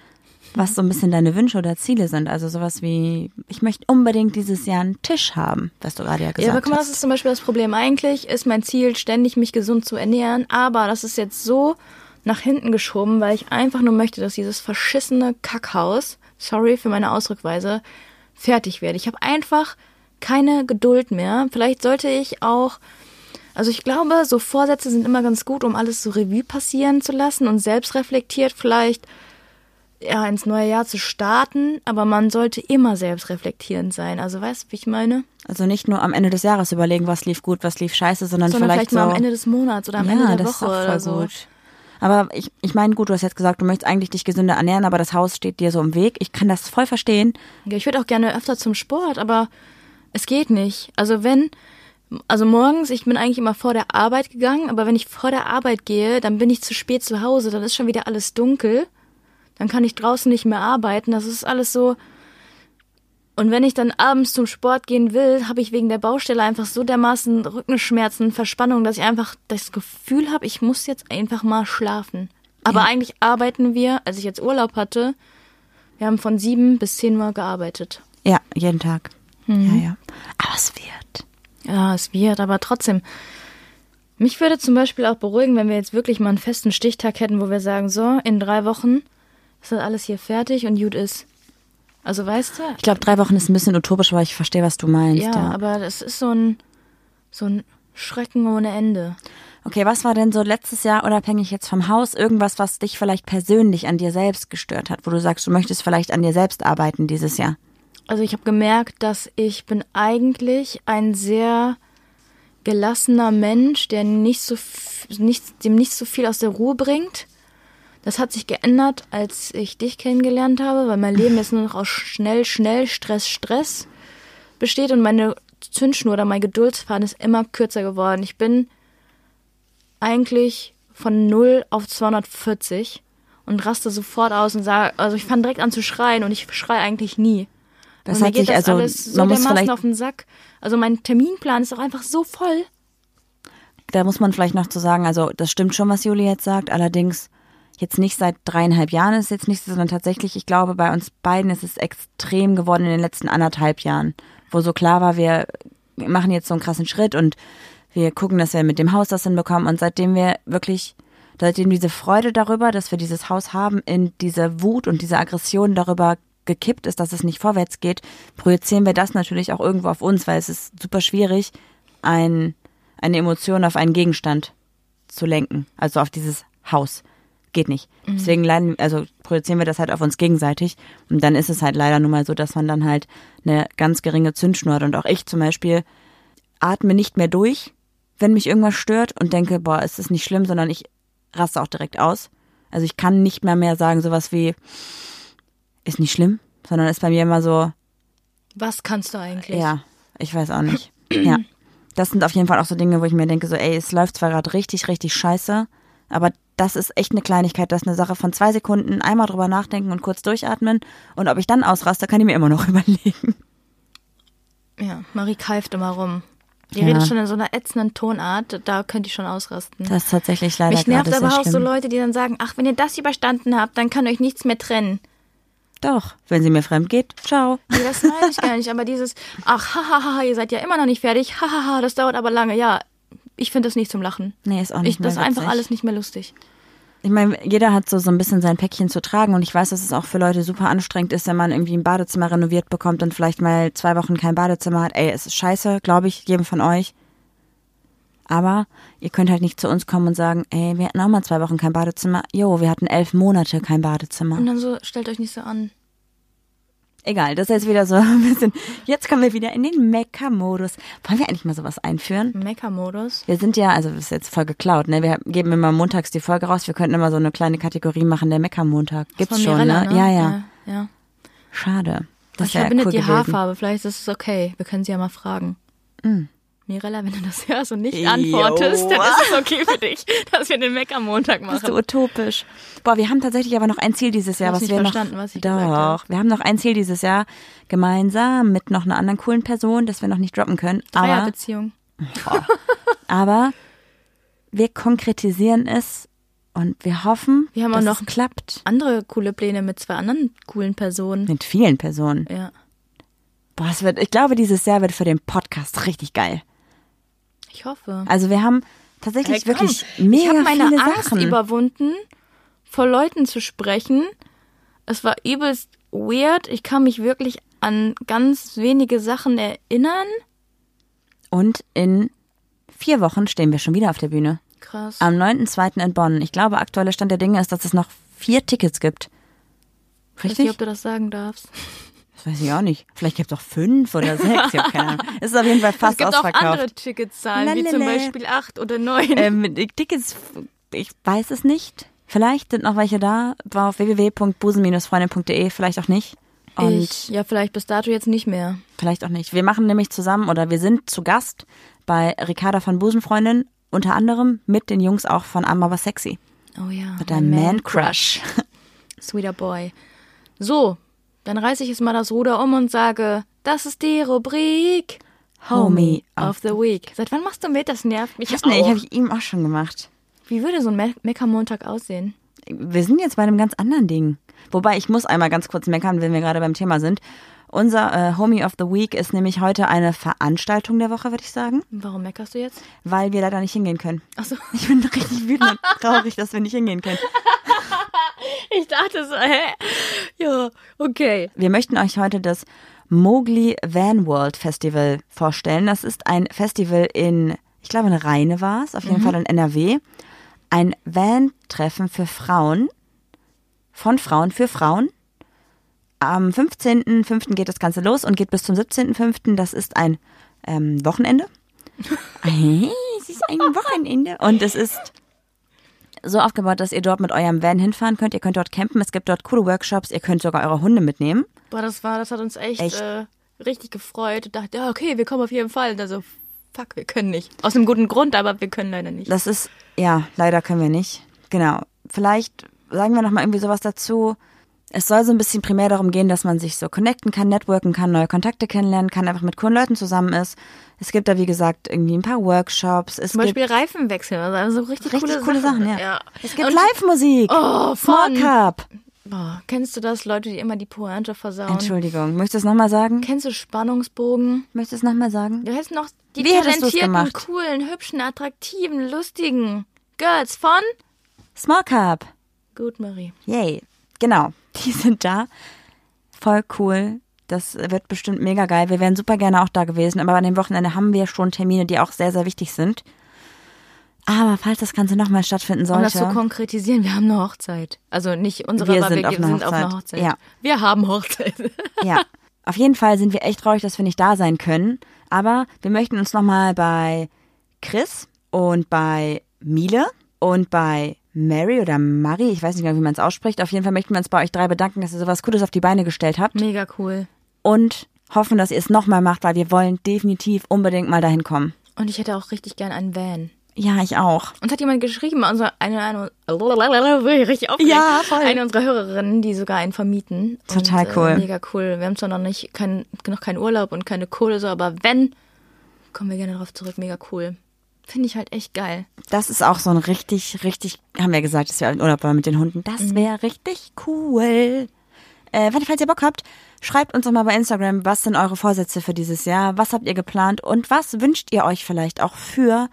was so ein bisschen deine Wünsche oder Ziele sind? Also sowas wie, ich möchte unbedingt dieses Jahr einen Tisch haben, was du gerade ja gesagt Ja, aber guck mal, hast. das ist zum Beispiel das Problem. Eigentlich ist mein Ziel, ständig mich gesund zu ernähren, aber das ist jetzt so nach hinten geschoben, weil ich einfach nur möchte, dass dieses verschissene Kackhaus, sorry für meine Ausdruckweise, fertig wird. Ich habe einfach keine Geduld mehr. Vielleicht sollte ich auch, also ich glaube, so Vorsätze sind immer ganz gut, um alles so Revue passieren zu lassen und selbst reflektiert vielleicht ja, ins neue Jahr zu starten, aber man sollte immer selbst reflektierend sein. Also weißt du, wie ich meine? Also nicht nur am Ende des Jahres überlegen, was lief gut, was lief scheiße, sondern, sondern vielleicht, vielleicht, mal so, am Ende des Monats oder am ja, Ende der Woche oder so. gut. Aber ich, ich meine, gut, du hast jetzt gesagt, du möchtest eigentlich dich gesünder ernähren, aber das Haus steht dir so im Weg. Ich kann das voll verstehen. Ich würde auch gerne öfter zum Sport, aber es geht nicht. Also wenn, also morgens, ich bin eigentlich immer vor der Arbeit gegangen, aber wenn ich vor der Arbeit gehe, dann bin ich zu spät zu Hause, dann ist schon wieder alles dunkel. Dann kann ich draußen nicht mehr arbeiten. Das ist alles so. Und wenn ich dann abends zum Sport gehen will, habe ich wegen der Baustelle einfach so dermaßen Rückenschmerzen, Verspannung, dass ich einfach das Gefühl habe, ich muss jetzt einfach mal schlafen. Aber Ja. eigentlich arbeiten wir, als ich jetzt Urlaub hatte, wir haben von sieben bis zehn Uhr gearbeitet. Ja, jeden Tag. Mhm. Ja, ja. Es wird. Ja, es wird, aber trotzdem. Mich würde zum Beispiel auch beruhigen, wenn wir jetzt wirklich mal einen festen Stichtag hätten, wo wir sagen, so, in drei Wochen ist das alles hier fertig und gut ist. Also weißt du? Ich glaube, drei Wochen ist ein bisschen utopisch, aber ich verstehe, was du meinst. Ja, Ja, aber das ist so ein, so ein Schrecken ohne Ende. Okay, was war denn so letztes Jahr, unabhängig jetzt vom Haus, irgendwas, was dich vielleicht persönlich an dir selbst gestört hat, wo du sagst, du möchtest vielleicht an dir selbst arbeiten dieses Jahr? Also ich habe gemerkt, dass ich bin eigentlich ein sehr gelassener Mensch, der nicht so nicht, dem nicht so viel aus der Ruhe bringt. Das hat sich geändert, als ich dich kennengelernt habe, weil mein Leben jetzt nur noch aus schnell, schnell, Stress, Stress besteht und meine Zündschnur oder mein Geduldsfaden ist immer kürzer geworden. Ich bin eigentlich von 0 auf 240 und raste sofort aus und sage, also ich fange direkt an zu schreien und ich schreie eigentlich nie. Das und hat geht sich das also, alles so man muss vielleicht, auf den Sack. Also mein Terminplan ist auch einfach so voll. da muss man vielleicht noch zu sagen, also das stimmt schon, was Juli jetzt sagt, allerdings jetzt nicht seit dreieinhalb Jahren ist jetzt nicht, so, sondern tatsächlich, ich glaube, bei uns beiden ist es extrem geworden in den letzten anderthalb Jahren, wo so klar war, wir machen jetzt so einen krassen Schritt und wir gucken, dass wir mit dem Haus das hinbekommen und seitdem wir wirklich, seitdem diese Freude darüber, dass wir dieses Haus haben, in diese Wut und diese Aggression darüber gekippt ist, dass es nicht vorwärts geht, projizieren wir das natürlich auch irgendwo auf uns, weil es ist super schwierig, ein, eine Emotion auf einen Gegenstand zu lenken, also auf dieses Haus. Geht nicht. Deswegen leiden, also projizieren wir das halt auf uns gegenseitig. Und dann ist es halt leider nun mal so, dass man dann halt eine ganz geringe Zündschnur hat. Und auch ich zum Beispiel atme nicht mehr durch, wenn mich irgendwas stört und denke, boah, es ist nicht schlimm, sondern ich raste auch direkt aus. Also ich kann nicht mehr mehr sagen sowas wie, ist nicht schlimm, sondern ist bei mir immer so, Was kannst du eigentlich? ja, ich weiß auch nicht. ja. Das sind auf jeden Fall auch so Dinge, wo ich mir denke, so, ey, es läuft zwar gerade richtig, richtig scheiße, aber das ist echt eine Kleinigkeit, das ist eine Sache von zwei Sekunden, einmal drüber nachdenken und kurz durchatmen. Und ob ich dann ausraste, kann ich mir immer noch überlegen. Ja, Marie keift immer rum. Die Ja. redet schon in so einer ätzenden Tonart, da könnte ich schon ausrasten. Das ist tatsächlich leider Mich nervt aber auch so schlimm. Leute, die dann sagen, ach, wenn ihr das überstanden habt, dann kann euch nichts mehr trennen. Doch, wenn sie mir fremd geht, ciao. Nee, das meine ich gar nicht, aber dieses, ach, hahaha, ihr seid ja immer noch nicht fertig, hahaha, das dauert aber lange. Ja, ich finde das nicht zum Lachen. Nee, ist auch Ich, nicht mehr das ist einfach alles nicht mehr lustig. Ich meine, jeder hat so, so ein bisschen sein Päckchen zu tragen und ich weiß, dass es auch für Leute super anstrengend ist, wenn man irgendwie ein Badezimmer renoviert bekommt und vielleicht mal zwei Wochen kein Badezimmer hat. Ey, es ist scheiße, glaube ich, jedem von euch. Aber ihr könnt halt nicht zu uns kommen und sagen, ey, wir hatten auch mal zwei Wochen kein Badezimmer. Jo, wir hatten elf Monate kein Badezimmer. Und dann so, stellt euch nicht so an. Egal, das ist jetzt wieder so ein bisschen. Jetzt kommen wir wieder in den Mecker-Modus. Wollen wir eigentlich mal sowas einführen? Mecker-Modus. Wir sind ja, also das ist jetzt voll geklaut, ne? Wir geben immer montags die Folge raus. Wir könnten immer so eine kleine Kategorie machen, der Mecker-Montag. Gibt's schon, Mirella, ne? Ja, ja. ja. ja. Schade. Das ich wäre verbinde cool die gewesen. Haarfarbe, vielleicht ist es okay. Wir können sie ja mal fragen. Mm. Mirella, wenn du das hörst und nicht Jo. antwortest, dann ist es okay für dich, dass wir den Mecker-Montag Bist du machen. utopisch. Boah, wir haben tatsächlich aber noch ein Ziel dieses Jahr, was wir verstanden, noch. was ich Doch, gesagt habe. wir haben noch ein Ziel dieses Jahr gemeinsam mit noch einer anderen coolen Person, das wir noch nicht droppen können. Aber, Dreierbeziehung. aber wir konkretisieren es und wir hoffen, Wir haben auch dass noch- es klappt. Andere coole Pläne mit zwei anderen coolen Personen. Mit vielen Personen. Ja. Boah, es wird, ich glaube, dieses Jahr wird für den Podcast richtig geil. Ich hoffe. Also wir haben tatsächlich Hey, wirklich ich mega habe meine viele Angst Sachen. überwunden, vor Leuten zu sprechen. Es war übelst weird. Ich kann mich wirklich an ganz wenige Sachen erinnern. Und in vier Wochen stehen wir schon wieder auf der Bühne. Krass. Am 9.2. in Bonn. Ich glaube, aktueller Stand der Dinge ist, dass es noch vier Tickets gibt. Ich weiß Richtig? nicht, ob du das sagen darfst. Das weiß ich auch nicht. Vielleicht gibt es auch fünf oder sechs. Ich habe keine Ahnung. Es ist auf jeden Fall Es fast gibt auch ausverkauft. andere Ticketzahlen, wie zum Lalala. Beispiel acht oder neun. ähm, Tickets, ich weiß es nicht. Vielleicht sind noch welche da. War auf www.busen-freundin.de, vielleicht auch nicht. Und ich, ja, vielleicht bis dato jetzt nicht mehr. vielleicht auch nicht. Wir machen nämlich zusammen oder wir sind zu Gast bei Ricarda von Busenfreundin, unter anderem mit den Jungs auch von I'm Aber Sexy. Oh ja. Mit einem Man Crush. Sweeter Boy. So, dann reiße ich jetzt mal das Ruder um und sage, das ist die Rubrik Homie of the Week. Seit wann machst du mit? Das nervt mich Ich auch. weiß nicht, habe ich ihm auch schon gemacht. Wie würde so ein Me Meckermontag aussehen? Wir sind jetzt bei einem ganz anderen Ding. Wobei, ich muss einmal ganz kurz meckern, wenn wir gerade beim Thema sind. Unser äh, Homie of the Week ist nämlich heute eine Veranstaltung der Woche, würde ich sagen, Warum meckerst du jetzt? weil wir leider nicht hingehen können. Achso, Ich bin richtig wütend und traurig, dass wir nicht hingehen können. ich dachte so, hä? Ja, okay. Wir möchten euch heute das Mowgli Van World Festival vorstellen. Das ist ein Festival in, ich glaube in Rheine war es, auf jeden Fall in NRW. Ein Van-Treffen für Frauen, von Frauen für Frauen. Am 15.05. geht das Ganze los und geht bis zum 17.05. Das ist ein ähm, Wochenende. Es ist ein Wochenende. Und es ist so aufgebaut, dass ihr dort mit eurem Van hinfahren könnt. Ihr könnt dort campen. Es gibt dort coole Workshops. Ihr könnt sogar eure Hunde mitnehmen. Boah, das war, das hat uns echt, Echt? Äh, richtig gefreut. Ich dachte, ja, okay, wir kommen auf jeden Fall. Und Also, fuck, wir können nicht. Aus einem guten Grund, aber wir können leider nicht. Das ist, ja, leider können wir nicht. Genau. Vielleicht sagen wir nochmal irgendwie sowas dazu. Es soll so ein bisschen primär darum gehen, dass man sich so connecten kann, networken kann, neue Kontakte kennenlernen kann, einfach mit coolen Leuten zusammen ist. Es gibt da, wie gesagt, irgendwie ein paar Workshops. Es Zum Beispiel gibt Reifenwechsel. Also richtig, richtig coole, Sachen, ja. ja. Es gibt Live-Musik. Oh, Small Cup. Boah, kennst du das? Leute, die immer die Pointe versauen. Entschuldigung, möchtest du es nochmal sagen? Kennst du Spannungsbogen? Möchtest du es nochmal sagen? Du hättest noch die Wie talentierten, coolen, hübschen, attraktiven, lustigen Girls von Small Cup. Gut Marie. Yay. Genau. Die sind da. Voll cool. Das wird bestimmt mega geil. Wir wären super gerne auch da gewesen, aber an dem Wochenende haben wir schon Termine, die auch sehr, sehr wichtig sind. Aber falls das Ganze nochmal stattfinden Um das sollte. zu konkretisieren, wir haben eine Hochzeit. Also nicht unsere, Wir aber sind wir auf einer sind auf einer Hochzeit. Hochzeit. Ja. Wir haben Hochzeit. ja. Auf jeden Fall sind wir echt traurig, dass wir nicht da sein können. Aber wir möchten uns nochmal bei Chris und bei Miele und bei Mary oder Marie, ich weiß nicht genau, wie man es ausspricht. Auf jeden Fall möchten wir uns bei euch drei bedanken, dass ihr sowas Cooles auf die Beine gestellt habt. Mega cool. und hoffen, dass ihr es nochmal macht, weil wir wollen definitiv unbedingt mal dahin kommen. Und ich hätte auch richtig gern einen Van. Ja, ich auch. Uns hat jemand geschrieben, also eine, eine, richtig. Ja, voll. Eine unserer Hörerinnen, die sogar einen vermieten. Total und, cool. Äh, mega cool. Wir haben zwar noch nicht, kein, noch keinen Urlaub und keine Kohle so, aber wenn, kommen wir gerne drauf zurück. Mega cool. Finde ich halt echt geil. Das ist auch so ein richtig, richtig, haben wir gesagt, dass wir in Urlaub waren mit den Hunden. Das wäre richtig cool. Äh, wenn, falls ihr Bock habt, schreibt uns doch mal bei Instagram, was sind eure Vorsätze für dieses Jahr? Was habt ihr geplant? Und was wünscht ihr euch vielleicht auch für,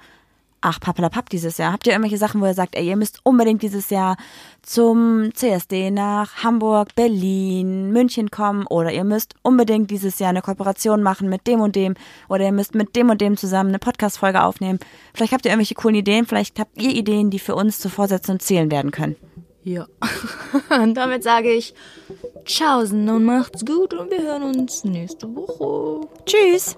ach, Pappelapapp dieses Jahr? Habt ihr irgendwelche Sachen, wo ihr sagt, ey, ihr müsst unbedingt dieses Jahr zum CSD nach Hamburg, Berlin, München kommen oder ihr müsst unbedingt dieses Jahr eine Kooperation machen mit dem und dem oder ihr müsst mit dem und dem zusammen eine Podcast-Folge aufnehmen. Vielleicht habt ihr irgendwelche coolen Ideen, vielleicht habt ihr Ideen, die für uns zu Vorsätzen und Zielen werden können. Ja. und damit sage ich Tschaußen und macht's gut und wir hören uns nächste Woche. Tschüss.